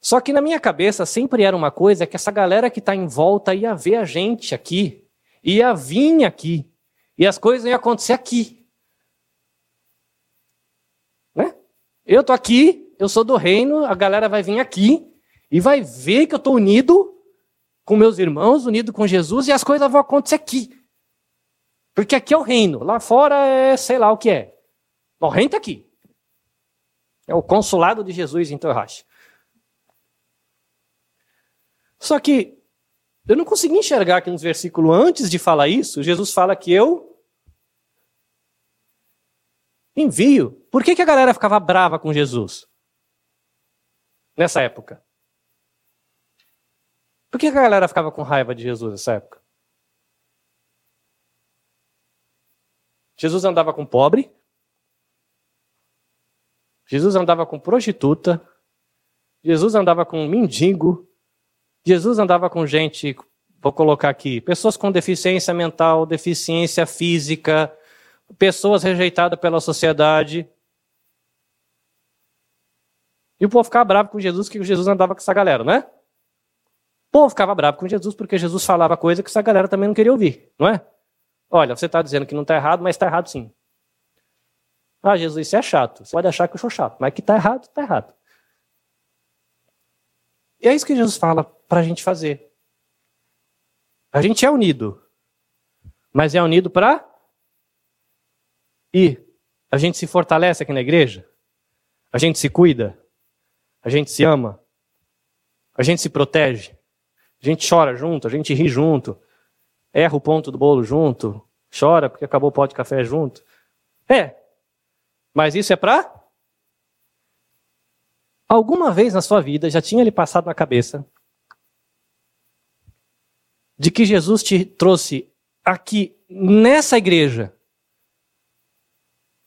Só que na minha cabeça sempre era uma coisa que essa galera que está em volta ia ver a gente aqui, ia vir aqui, e as coisas iam acontecer aqui. Né? Eu estou aqui, eu sou do reino, a galera vai vir aqui e vai ver que eu estou unido com meus irmãos, unido com Jesus, e as coisas vão acontecer aqui. Porque aqui é o reino, lá fora é sei lá o que é. O reino está aqui. É o consulado de Jesus em Torrache. Só que eu não consegui enxergar aqui nos versículos antes de falar isso, Jesus fala que eu envio. Por que, que a galera ficava brava com Jesus? Nessa época. Por que a galera ficava com raiva de Jesus nessa época? Jesus andava com pobre, Jesus andava com prostituta, Jesus andava com mendigo, Jesus andava com gente, vou colocar aqui, pessoas com deficiência mental, deficiência física, pessoas rejeitadas pela sociedade. E o povo ficava bravo com Jesus, que Jesus andava com essa galera, é? O povo ficava bravo com Jesus porque Jesus falava coisa que essa galera também não queria ouvir, não é? Olha, você está dizendo que não está errado, mas está errado sim. Ah, Jesus, isso é chato. Você pode achar que eu sou chato, mas que está errado, está errado. E é isso que Jesus fala para a gente fazer. A gente é unido, mas é unido para ir. A gente se fortalece aqui na igreja, a gente se cuida, a gente se ama, a gente se protege, a gente chora junto, a gente ri junto, erra o ponto do bolo junto, chora porque acabou o pó de café junto. É, mas isso é para Alguma vez na sua vida já tinha lhe passado na cabeça de que Jesus te trouxe aqui nessa igreja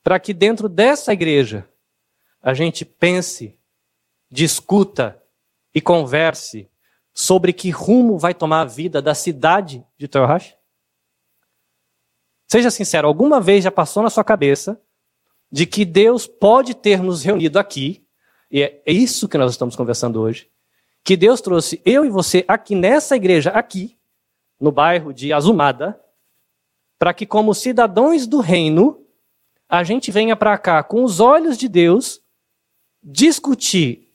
para que dentro dessa igreja a gente pense, discuta e converse sobre que rumo vai tomar a vida da cidade de Toyohashi? Seja sincero, alguma vez já passou na sua cabeça de que Deus pode ter nos reunido aqui e é isso que nós estamos conversando hoje. Que Deus trouxe eu e você aqui nessa igreja, aqui, no bairro de Azumada, para que, como cidadãos do reino, a gente venha para cá com os olhos de Deus discutir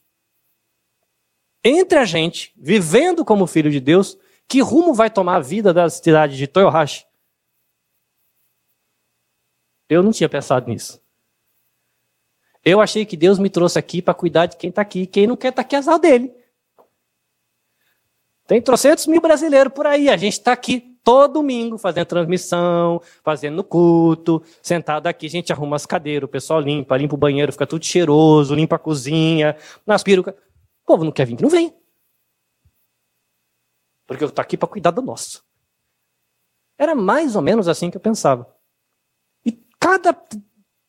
entre a gente, vivendo como filho de Deus, que rumo vai tomar a vida da cidade de Toyohashi. Eu não tinha pensado nisso. Eu achei que Deus me trouxe aqui para cuidar de quem está aqui. Quem não quer estar tá aqui, é azar dele. Tem trocentos mil brasileiros por aí. A gente está aqui todo domingo fazendo transmissão, fazendo culto, sentado aqui. A gente arruma as cadeiras, o pessoal limpa, limpa o banheiro, fica tudo cheiroso, limpa a cozinha, nas perucas. O povo não quer vir, não vem. Porque eu estou aqui para cuidar do nosso. Era mais ou menos assim que eu pensava. E cada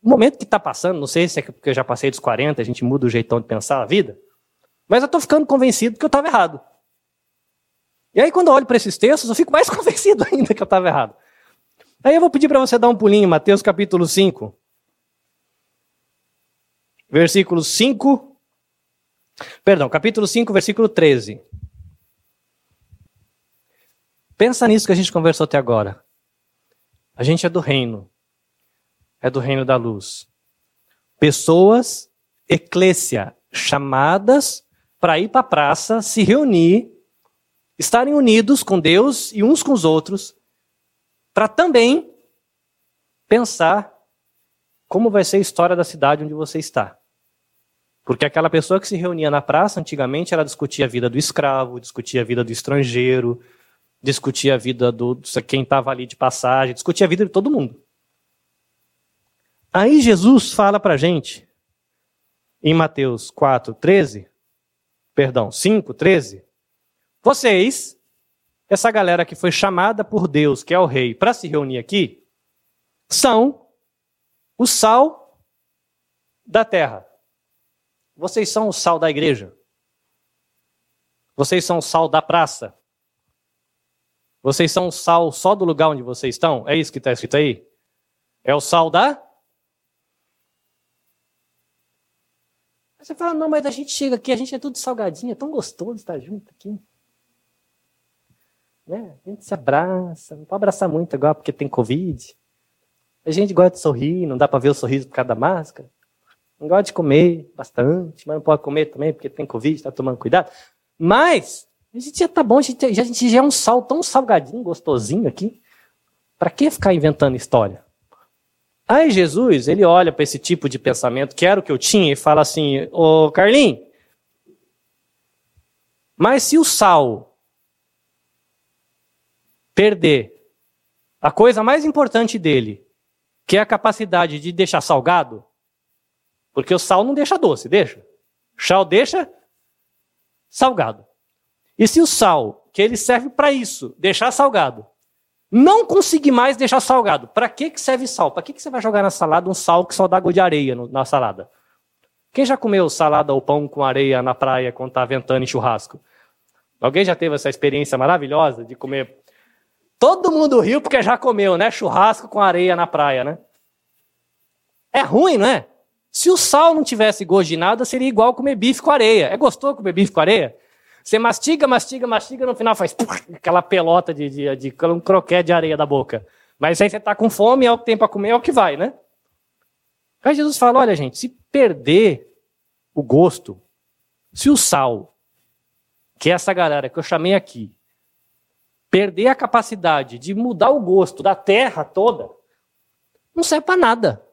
momento que está passando, não sei se é porque eu já passei dos 40, a gente muda o jeitão de pensar a vida, mas eu estou ficando convencido que eu estava errado. E aí, quando eu olho para esses textos, eu fico mais *laughs* convencido ainda que eu estava errado. Aí eu vou pedir para você dar um pulinho Mateus capítulo 5. Versículo 5. Perdão, capítulo 5, versículo 13. Pensa nisso que a gente conversou até agora. A gente é do reino. É do reino da luz. Pessoas, eclésia, chamadas para ir para a praça, se reunir, estarem unidos com Deus e uns com os outros, para também pensar como vai ser a história da cidade onde você está. Porque aquela pessoa que se reunia na praça, antigamente, ela discutia a vida do escravo, discutia a vida do estrangeiro, discutia a vida do quem estava ali de passagem, discutia a vida de todo mundo. Aí Jesus fala para gente, em Mateus 4, 13, perdão, 5, 13, vocês, essa galera que foi chamada por Deus, que é o rei, para se reunir aqui, são o sal da terra. Vocês são o sal da igreja. Vocês são o sal da praça. Vocês são o sal só do lugar onde vocês estão? É isso que está escrito aí? É o sal da? Você fala, não, mas a gente chega aqui, a gente é tudo salgadinho, é tão gostoso estar junto aqui. Né? A gente se abraça, não pode abraçar muito agora porque tem Covid. A gente gosta de sorrir, não dá para ver o sorriso por causa da máscara. Não gosta de comer bastante, mas não pode comer também porque tem Covid, está tomando cuidado. Mas a gente já tá bom, a gente, a gente já é um sal tão salgadinho, gostosinho aqui. Para que ficar inventando história? Aí Jesus, ele olha para esse tipo de pensamento, que era o que eu tinha, e fala assim: Ô Carlinhos, mas se o sal perder a coisa mais importante dele, que é a capacidade de deixar salgado, porque o sal não deixa doce, deixa. Sal deixa salgado. E se o sal, que ele serve para isso, deixar salgado, não conseguir mais deixar salgado, para que, que serve sal? Para que, que você vai jogar na salada um sal que só dá água de areia na salada? Quem já comeu salada ou pão com areia na praia quando está ventando em churrasco? Alguém já teve essa experiência maravilhosa de comer? Todo mundo riu porque já comeu, né? Churrasco com areia na praia, né? É ruim, não é? Se o sal não tivesse gosto de nada, seria igual comer bife com areia. É gostoso comer bife com areia? Você mastiga, mastiga, mastiga, no final faz *laughs* aquela pelota de, de, de, um croquete de areia da boca. Mas aí você está com fome, é o que tem para comer, é o que vai, né? Aí Jesus fala: olha, gente, se perder o gosto, se o sal, que é essa galera que eu chamei aqui, perder a capacidade de mudar o gosto da terra toda, não serve para nada.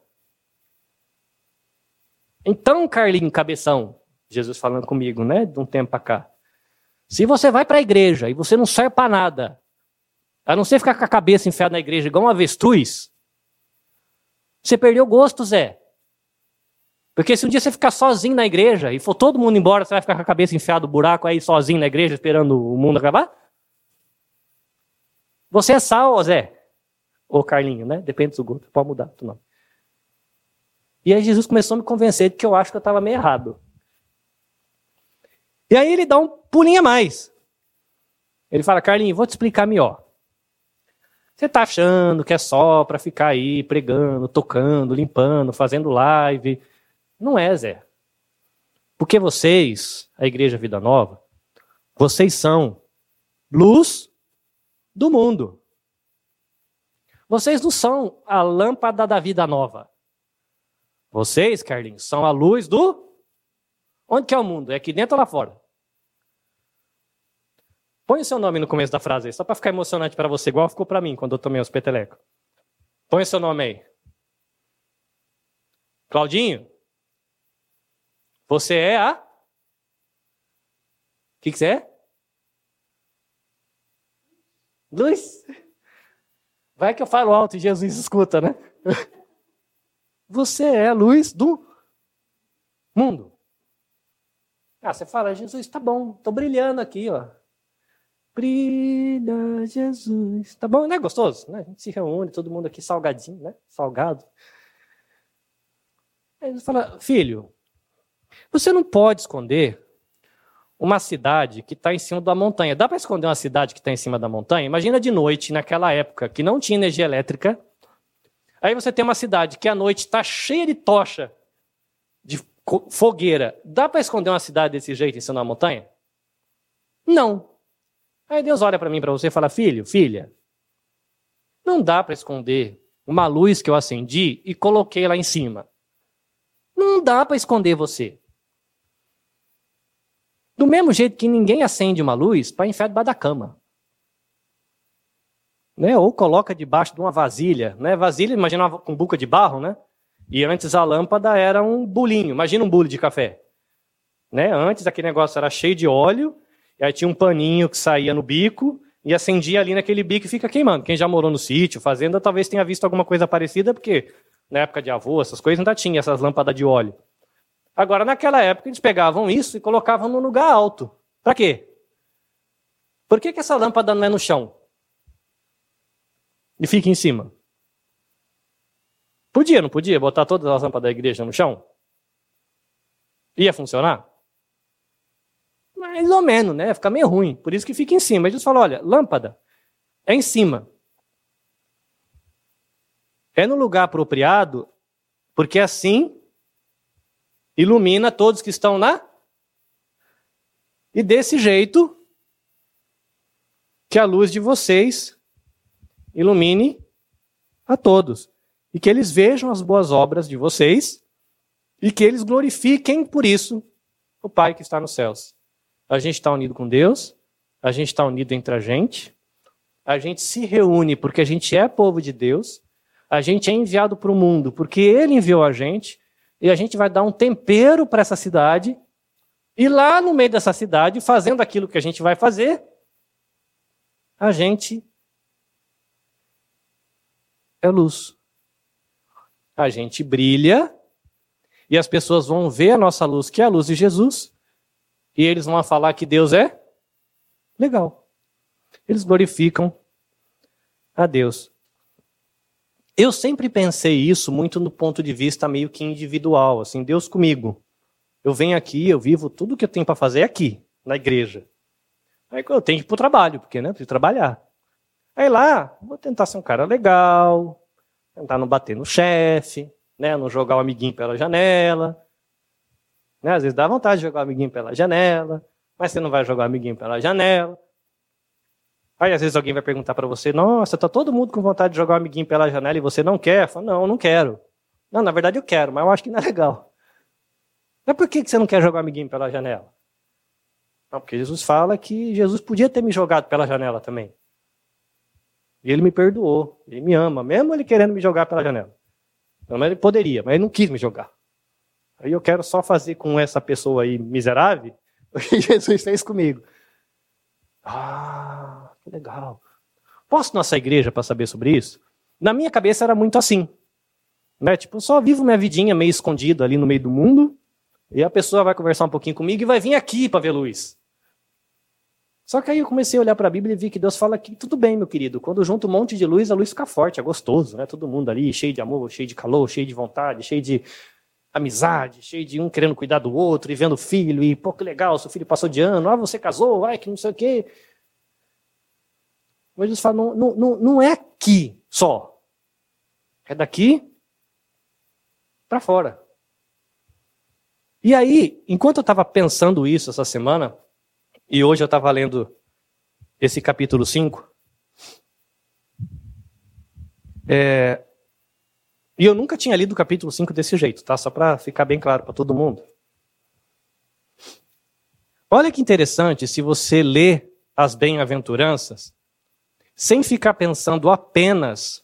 Então, Carlinho Cabeção, Jesus falando comigo, né, de um tempo para cá. Se você vai para a igreja e você não serve para nada, a não ser ficar com a cabeça enfiada na igreja igual um avestruz, você perdeu o gosto, Zé. Porque se um dia você ficar sozinho na igreja e for todo mundo embora, você vai ficar com a cabeça enfiada no buraco aí sozinho na igreja esperando o mundo acabar? Você é sal, Zé. Ou Carlinho, né? Depende do gosto, pode mudar o nome. E aí Jesus começou a me convencer de que eu acho que eu estava meio errado. E aí ele dá um pulinho a mais. Ele fala, Carlinhos, vou te explicar melhor. Você está achando que é só para ficar aí pregando, tocando, limpando, fazendo live. Não é, Zé. Porque vocês, a Igreja Vida Nova, vocês são luz do mundo. Vocês não são a lâmpada da vida nova. Vocês, Carlinhos, são a luz do. Onde que é o mundo? É aqui dentro ou lá fora? Põe o seu nome no começo da frase aí, só para ficar emocionante para você, igual ficou para mim quando eu tomei os petelecos. Põe o seu nome aí. Claudinho? Você é a? O que, que você é? Luz. Vai que eu falo alto e Jesus escuta, né? *laughs* Você é a luz do mundo. Ah, você fala, Jesus, tá bom, tô brilhando aqui, ó. Brilha, Jesus. Tá bom, né? Gostoso? Né? A gente se reúne, todo mundo aqui salgadinho, né? Salgado. Aí ele fala, filho, você não pode esconder uma cidade que está em cima da montanha. Dá para esconder uma cidade que está em cima da montanha? Imagina de noite, naquela época, que não tinha energia elétrica. Aí você tem uma cidade que à noite está cheia de tocha, de fogueira. Dá para esconder uma cidade desse jeito em cima da montanha? Não. Aí Deus olha para mim, para você e fala: Filho, filha, não dá para esconder uma luz que eu acendi e coloquei lá em cima. Não dá para esconder você. Do mesmo jeito que ninguém acende uma luz para enfiar debaixo da cama. Né? Ou coloca debaixo de uma vasilha. Né? Vasilha, imagina uma cumbuca de barro, né? E antes a lâmpada era um bolinho. Imagina um bule de café. Né? Antes aquele negócio era cheio de óleo, e aí tinha um paninho que saía no bico e acendia ali naquele bico e fica queimando. Quem já morou no sítio, fazenda, talvez tenha visto alguma coisa parecida, porque na época de avô, essas coisas ainda tinha essas lâmpadas de óleo. Agora, naquela época, eles pegavam isso e colocavam no lugar alto. Para quê? Por que, que essa lâmpada não é no chão? E fica em cima? Podia, não podia botar todas as lâmpadas da igreja no chão? Ia funcionar? Mais ou menos, né? Fica meio ruim. Por isso que fica em cima. Eles falam: olha, lâmpada é em cima. É no lugar apropriado, porque assim ilumina todos que estão lá. E desse jeito, que a luz de vocês ilumine a todos. E que eles vejam as boas obras de vocês e que eles glorifiquem por isso o Pai que está nos céus. A gente está unido com Deus, a gente está unido entre a gente, a gente se reúne porque a gente é povo de Deus, a gente é enviado para o mundo porque Ele enviou a gente, e a gente vai dar um tempero para essa cidade, e lá no meio dessa cidade, fazendo aquilo que a gente vai fazer, a gente é luz. A gente brilha e as pessoas vão ver a nossa luz, que é a luz de Jesus, e eles vão falar que Deus é legal. Eles glorificam a Deus. Eu sempre pensei isso muito no ponto de vista meio que individual, assim, Deus comigo. Eu venho aqui, eu vivo tudo que eu tenho para fazer aqui, na igreja. Aí eu tenho que ir para o trabalho, porque né, preciso trabalhar. Aí lá, vou tentar ser um cara legal, tentar não bater no chefe, né, não jogar o amiguinho pela janela. Né, às vezes dá vontade de jogar o amiguinho pela janela, mas você não vai jogar o amiguinho pela janela. Aí às vezes alguém vai perguntar para você: Nossa, tá todo mundo com vontade de jogar um amiguinho pela janela e você não quer? Fala, não, não quero. Não, na verdade eu quero, mas eu acho que não é legal. Mas por que você não quer jogar um amiguinho pela janela? Não, porque Jesus fala que Jesus podia ter me jogado pela janela também. E ele me perdoou, ele me ama, mesmo ele querendo me jogar pela janela. Não, ele poderia, mas ele não quis me jogar. Aí eu quero só fazer com essa pessoa aí miserável *laughs* o que Jesus fez comigo. Ah, que legal. Posso nossa igreja para saber sobre isso? Na minha cabeça era muito assim. Né? Tipo, só vivo minha vidinha meio escondido ali no meio do mundo, e a pessoa vai conversar um pouquinho comigo e vai vir aqui para ver luz. Só que aí eu comecei a olhar para a Bíblia e vi que Deus fala que tudo bem, meu querido, quando junta um monte de luz, a luz fica forte, é gostoso, né? Todo mundo ali cheio de amor, cheio de calor, cheio de vontade, cheio de amizade, cheio de um querendo cuidar do outro e vendo o filho, e pô, que legal, seu filho passou de ano, ah, você casou, ai, que não sei o quê. Mas Jesus fala, não, não, não é aqui só. É daqui para fora. E aí, enquanto eu estava pensando isso essa semana, e hoje eu estava lendo esse capítulo 5, é, e eu nunca tinha lido o capítulo 5 desse jeito, tá? Só para ficar bem claro para todo mundo. Olha que interessante se você lê as bem-aventuranças sem ficar pensando apenas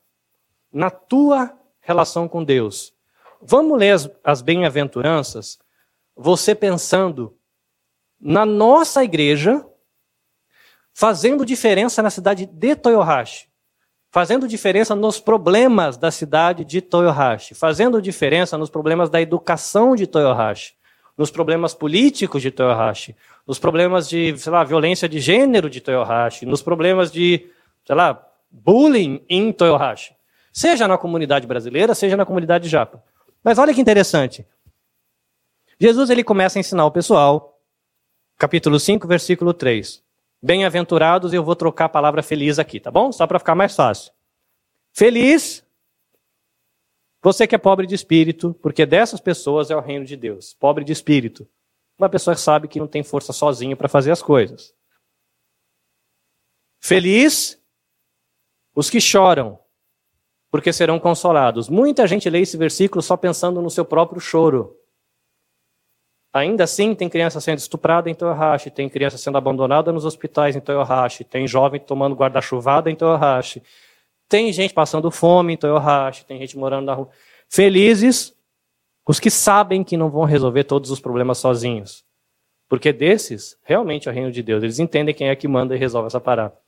na tua relação com Deus. Vamos ler as, as bem-aventuranças, você pensando na nossa igreja, fazendo diferença na cidade de Toyohashi, fazendo diferença nos problemas da cidade de Toyohashi, fazendo diferença nos problemas da educação de Toyohashi, nos problemas políticos de Toyohashi, nos problemas de, sei lá, violência de gênero de Toyohashi, nos problemas de, sei lá, bullying em Toyohashi. Seja na comunidade brasileira, seja na comunidade japa. Mas olha que interessante. Jesus ele começa a ensinar o pessoal, capítulo 5, versículo 3. Bem-aventurados, eu vou trocar a palavra feliz aqui, tá bom? Só para ficar mais fácil. Feliz você que é pobre de espírito, porque dessas pessoas é o reino de Deus. Pobre de espírito. Uma pessoa que sabe que não tem força sozinha para fazer as coisas. Feliz os que choram, porque serão consolados. Muita gente lê esse versículo só pensando no seu próprio choro. Ainda assim, tem criança sendo estuprada em Toyohashi, tem criança sendo abandonada nos hospitais em Toyohashi, tem jovem tomando guarda-chuvada em Toyohashi, tem gente passando fome em Toyohashi, tem gente morando na rua. Felizes os que sabem que não vão resolver todos os problemas sozinhos. Porque desses, realmente é o reino de Deus. Eles entendem quem é que manda e resolve essa parada.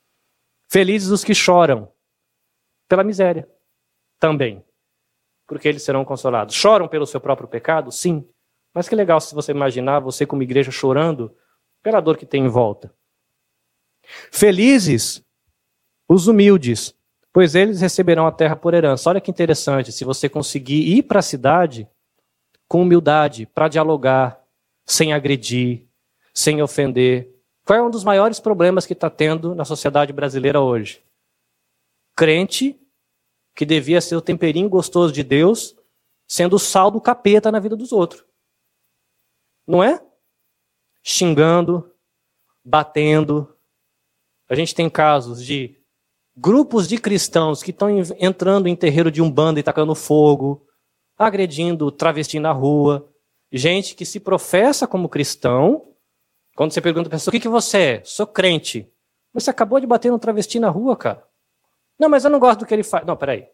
Felizes os que choram pela miséria. Também. Porque eles serão consolados. Choram pelo seu próprio pecado? Sim. Mas que legal se você imaginar você como igreja chorando pela dor que tem em volta. Felizes os humildes, pois eles receberão a terra por herança. Olha que interessante, se você conseguir ir para a cidade com humildade, para dialogar, sem agredir, sem ofender. Qual é um dos maiores problemas que está tendo na sociedade brasileira hoje? Crente que devia ser o temperinho gostoso de Deus, sendo o sal do capeta na vida dos outros. Não é? Xingando, batendo. A gente tem casos de grupos de cristãos que estão entrando em terreiro de umbanda e tacando fogo, agredindo travesti na rua, gente que se professa como cristão. Quando você pergunta a pessoa, o que, que você é? Sou crente. Mas você acabou de bater no travesti na rua, cara. Não, mas eu não gosto do que ele faz. Não, peraí.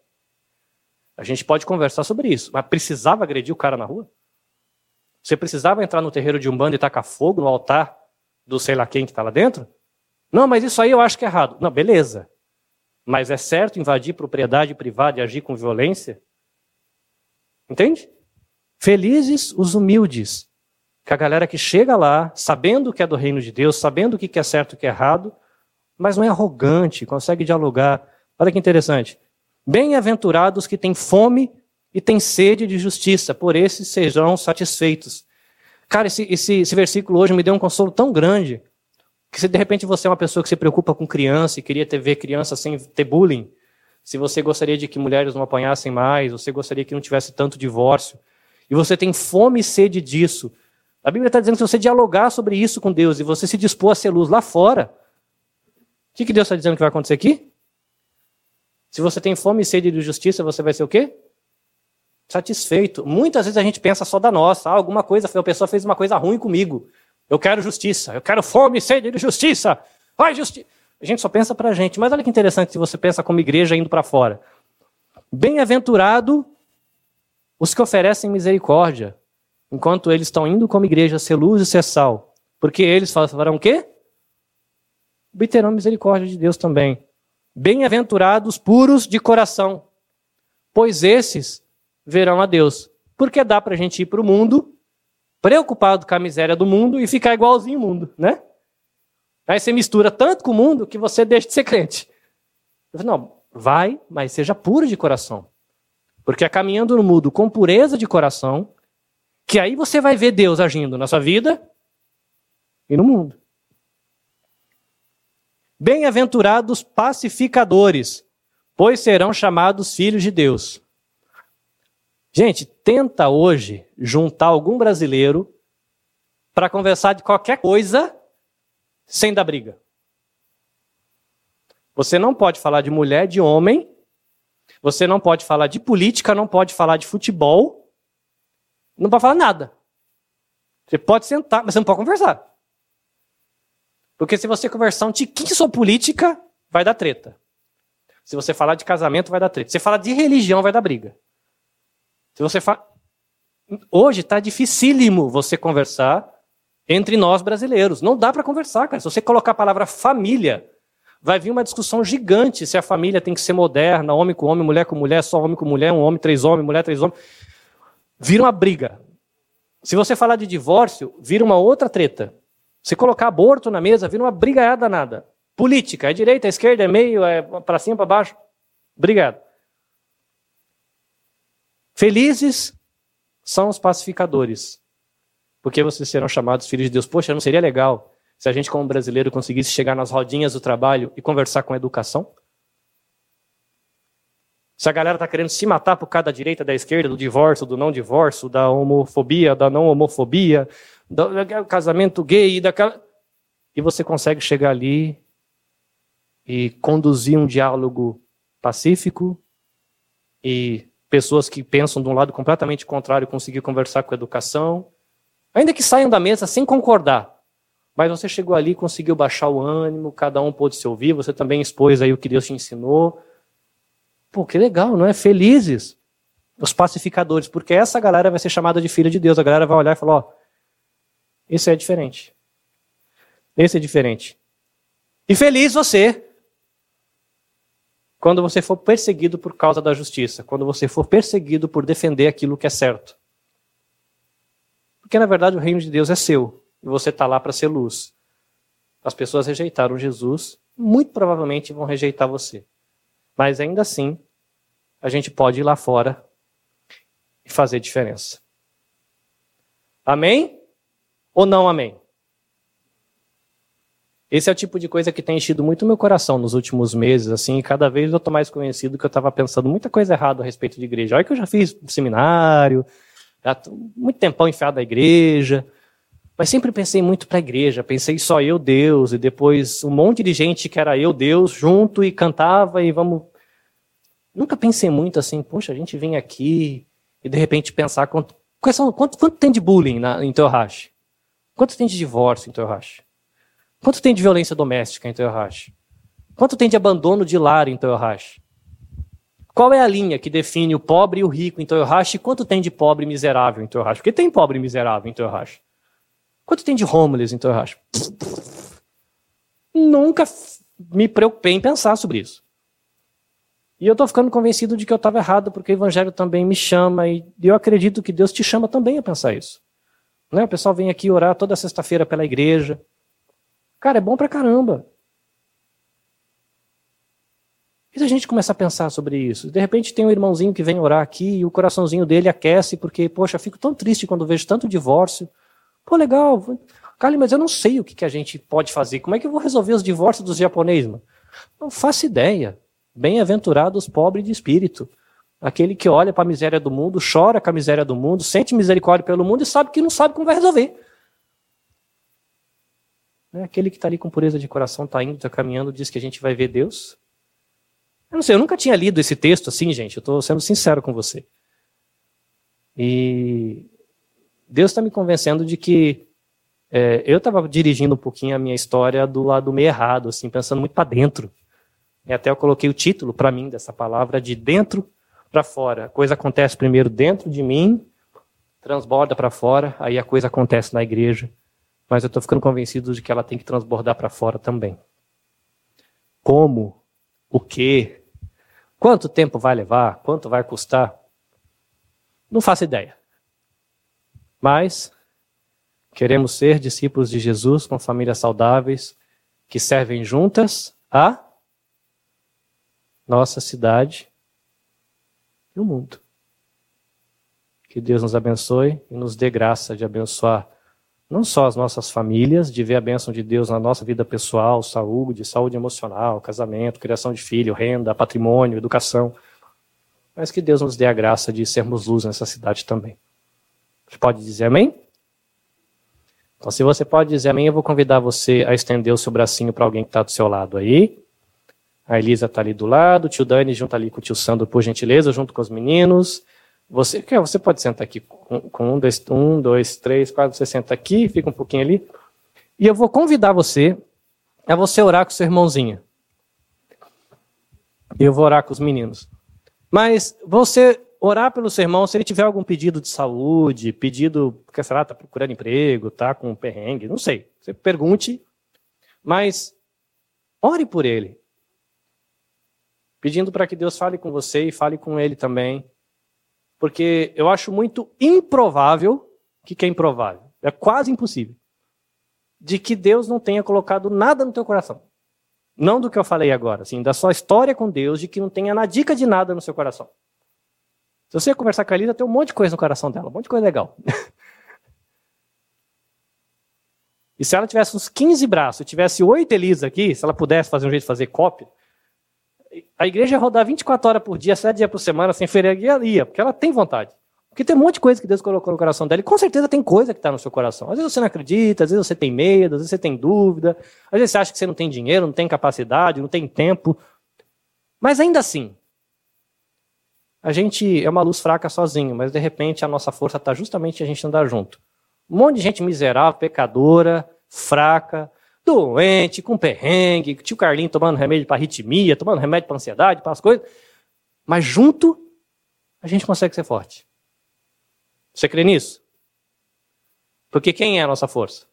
A gente pode conversar sobre isso. Mas precisava agredir o cara na rua? Você precisava entrar no terreiro de Umbanda e tacar fogo no altar do sei lá quem que está lá dentro? Não, mas isso aí eu acho que é errado. Não, beleza. Mas é certo invadir propriedade privada e agir com violência? Entende? Felizes os humildes. Que a galera que chega lá, sabendo que é do reino de Deus, sabendo o que é certo e o que é errado, mas não é arrogante, consegue dialogar. Olha que interessante. Bem-aventurados que têm fome e têm sede de justiça, por esses sejam satisfeitos. Cara, esse, esse, esse versículo hoje me deu um consolo tão grande que se de repente você é uma pessoa que se preocupa com criança e queria ter, ver criança sem ter bullying, se você gostaria de que mulheres não apanhassem mais, você gostaria que não tivesse tanto divórcio, e você tem fome e sede disso, a Bíblia está dizendo que se você dialogar sobre isso com Deus e você se dispor a ser luz lá fora, o que, que Deus está dizendo que vai acontecer aqui? Se você tem fome e sede de justiça, você vai ser o quê? Satisfeito. Muitas vezes a gente pensa só da nossa. Ah, alguma coisa, a pessoa fez uma coisa ruim comigo. Eu quero justiça, eu quero fome sede de justiça. Ai, justiça. A gente só pensa para a gente. Mas olha que interessante se você pensa como igreja indo para fora. Bem-aventurado os que oferecem misericórdia, enquanto eles estão indo como igreja ser luz e ser sal. Porque eles farão o quê? Obterão misericórdia de Deus também. Bem-aventurados puros de coração, pois esses verão a Deus. Porque dá para a gente ir para o mundo preocupado com a miséria do mundo e ficar igualzinho o mundo, né? Aí você mistura tanto com o mundo que você deixa de ser crente. Eu falo, não, vai, mas seja puro de coração. Porque é caminhando no mundo com pureza de coração que aí você vai ver Deus agindo na sua vida e no mundo. Bem-aventurados pacificadores, pois serão chamados filhos de Deus. Gente, tenta hoje juntar algum brasileiro para conversar de qualquer coisa sem dar briga. Você não pode falar de mulher, de homem, você não pode falar de política, não pode falar de futebol, não pode falar nada. Você pode sentar, mas você não pode conversar. Porque se você conversar um tiquinho sobre política, vai dar treta. Se você falar de casamento, vai dar treta. Se você falar de religião, vai dar briga. Se você fa... Hoje está dificílimo você conversar entre nós brasileiros. Não dá para conversar, cara. Se você colocar a palavra família, vai vir uma discussão gigante se a família tem que ser moderna, homem com homem, mulher com mulher, só homem com mulher, um homem, três homens, mulher, três homens. Vira uma briga. Se você falar de divórcio, vira uma outra treta. Se colocar aborto na mesa, vira uma brigaiada nada. Política, é direita, é esquerda, é meio, é para cima, para baixo. Obrigado. Felizes são os pacificadores, porque vocês serão chamados filhos de Deus. Poxa, não seria legal se a gente, como brasileiro, conseguisse chegar nas rodinhas do trabalho e conversar com a educação? Se a galera está querendo se matar por causa da direita, da esquerda, do divórcio, do não divórcio, da homofobia, da não homofobia, do casamento gay, daquela. E você consegue chegar ali e conduzir um diálogo pacífico e pessoas que pensam de um lado completamente contrário conseguir conversar com a educação, ainda que saiam da mesa sem concordar. Mas você chegou ali, conseguiu baixar o ânimo, cada um pôde se ouvir, você também expôs aí o que Deus te ensinou. Pô, que legal, não é? Felizes os pacificadores, porque essa galera vai ser chamada de filha de Deus. A galera vai olhar e falar: ó, esse é diferente. Esse é diferente. E feliz você quando você for perseguido por causa da justiça, quando você for perseguido por defender aquilo que é certo. Porque na verdade o reino de Deus é seu e você está lá para ser luz. As pessoas rejeitaram Jesus, muito provavelmente vão rejeitar você. Mas ainda assim, a gente pode ir lá fora e fazer diferença. Amém? Ou não amém? Esse é o tipo de coisa que tem enchido muito meu coração nos últimos meses, assim, cada vez eu estou mais convencido que eu estava pensando muita coisa errada a respeito de igreja. Olha que eu já fiz seminário, já muito tempão enfiado na igreja, mas sempre pensei muito para a igreja, pensei só eu, Deus, e depois um monte de gente que era eu, Deus, junto e cantava e vamos. Nunca pensei muito assim, poxa, a gente vem aqui e de repente pensar quanto, quanto, quanto tem de bullying na, em teu racha? Quanto tem de divórcio em teu racha? Quanto tem de violência doméstica em Toyohashi? Quanto tem de abandono de lar em Toyohashi? Qual é a linha que define o pobre e o rico em Toyohashi? Quanto tem de pobre e miserável em Toyohashi? Porque tem pobre e miserável em Toyohashi. Quanto tem de homeless em Toyohashi? Nunca me preocupei em pensar sobre isso. E eu estou ficando convencido de que eu estava errado, porque o Evangelho também me chama, e eu acredito que Deus te chama também a pensar isso. Né? O pessoal vem aqui orar toda sexta-feira pela igreja, Cara, é bom pra caramba. E se a gente começar a pensar sobre isso? De repente tem um irmãozinho que vem orar aqui e o coraçãozinho dele aquece porque, poxa, fico tão triste quando vejo tanto divórcio. Pô, legal. Kali, mas eu não sei o que, que a gente pode fazer. Como é que eu vou resolver os divórcios dos japoneses? Mano? Não faço ideia. Bem-aventurados pobres de espírito. Aquele que olha para a miséria do mundo, chora com a miséria do mundo, sente misericórdia pelo mundo e sabe que não sabe como vai resolver. Né? Aquele que está ali com pureza de coração, está indo, está caminhando, diz que a gente vai ver Deus. Eu não sei, eu nunca tinha lido esse texto assim, gente. Eu estou sendo sincero com você. E Deus está me convencendo de que é, eu estava dirigindo um pouquinho a minha história do lado meio errado, assim, pensando muito para dentro. E até eu coloquei o título para mim dessa palavra de dentro para fora. A coisa acontece primeiro dentro de mim, transborda para fora, aí a coisa acontece na igreja mas eu estou ficando convencido de que ela tem que transbordar para fora também. Como? O quê? Quanto tempo vai levar? Quanto vai custar? Não faço ideia. Mas queremos ser discípulos de Jesus com famílias saudáveis que servem juntas a nossa cidade e o mundo. Que Deus nos abençoe e nos dê graça de abençoar não só as nossas famílias, de ver a bênção de Deus na nossa vida pessoal, saúde, saúde emocional, casamento, criação de filho, renda, patrimônio, educação, mas que Deus nos dê a graça de sermos luz nessa cidade também. Você pode dizer amém? Então, se você pode dizer amém, eu vou convidar você a estender o seu bracinho para alguém que está do seu lado aí. A Elisa está ali do lado, o tio Dani junto ali com o tio Sandro, por gentileza, junto com os meninos. Você, você pode sentar aqui com, com um, dois, um, dois, três, quatro, você senta aqui, fica um pouquinho ali. E eu vou convidar você a você orar com seu irmãozinho. Eu vou orar com os meninos. Mas você orar pelo seu irmão, se ele tiver algum pedido de saúde, pedido, porque sei lá, está procurando emprego, está com um perrengue, não sei. Você pergunte, mas ore por ele. Pedindo para que Deus fale com você e fale com ele também porque eu acho muito improvável que, que é improvável? É quase impossível. De que Deus não tenha colocado nada no teu coração. Não do que eu falei agora, assim, da sua história com Deus, de que não tenha na dica de nada no seu coração. Se você conversar com a Elisa, tem um monte de coisa no coração dela, um monte de coisa legal. *laughs* e se ela tivesse uns 15 braços, tivesse oito Elisa aqui, se ela pudesse fazer um jeito de fazer cópia, a igreja rodar 24 horas por dia, 7 dias por semana, sem feriado, ia, porque ela tem vontade. Porque tem um monte de coisa que Deus colocou no coração dela, e com certeza tem coisa que está no seu coração. Às vezes você não acredita, às vezes você tem medo, às vezes você tem dúvida, às vezes você acha que você não tem dinheiro, não tem capacidade, não tem tempo. Mas ainda assim, a gente é uma luz fraca sozinho, mas de repente a nossa força está justamente a gente andar junto. Um monte de gente miserável, pecadora, fraca, doente, com perrengue, tio Carlinho tomando remédio para arritmia, tomando remédio para ansiedade, para as coisas. Mas junto, a gente consegue ser forte. Você crê nisso? Porque quem é a nossa força?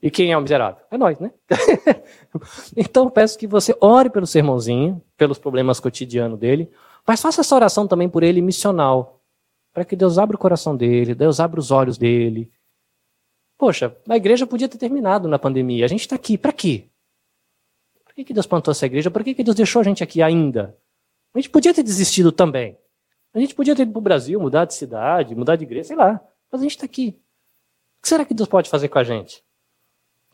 E quem é o miserável? É nós, né? *laughs* então peço que você ore pelo sermãozinho, pelos problemas cotidianos dele, mas faça essa oração também por ele missional, para que Deus abra o coração dele, Deus abra os olhos dele. Poxa, a igreja podia ter terminado na pandemia. A gente está aqui, para quê? Por que, que Deus plantou essa igreja? Por que, que Deus deixou a gente aqui ainda? A gente podia ter desistido também. A gente podia ter ido para o Brasil, mudar de cidade, mudar de igreja, sei lá. Mas a gente está aqui. O que será que Deus pode fazer com a gente?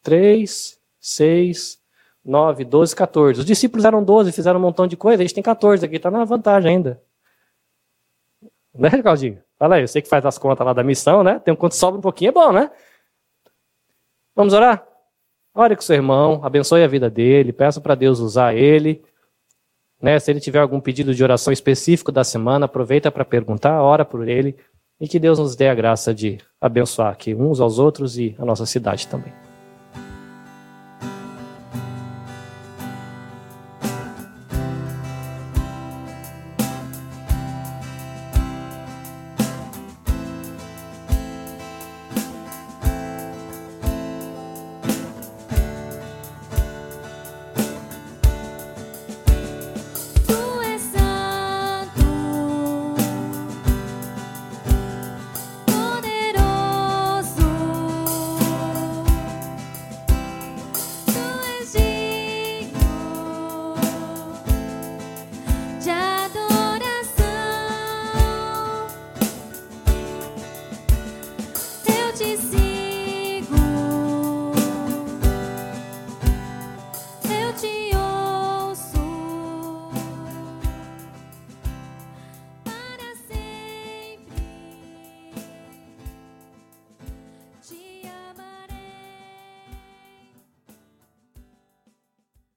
Três, seis, 9, 12, 14. Os discípulos eram 12, fizeram um montão de coisa, a gente tem 14 aqui, está na vantagem ainda. Né, Claudinho? Fala aí, eu sei que faz as contas lá da missão, né? Tem um quanto sobra um pouquinho, é bom, né? Vamos orar? Ore com seu irmão, abençoe a vida dele, peça para Deus usar ele. Né? Se ele tiver algum pedido de oração específico da semana, aproveita para perguntar, ora por ele e que Deus nos dê a graça de abençoar aqui uns aos outros e a nossa cidade também.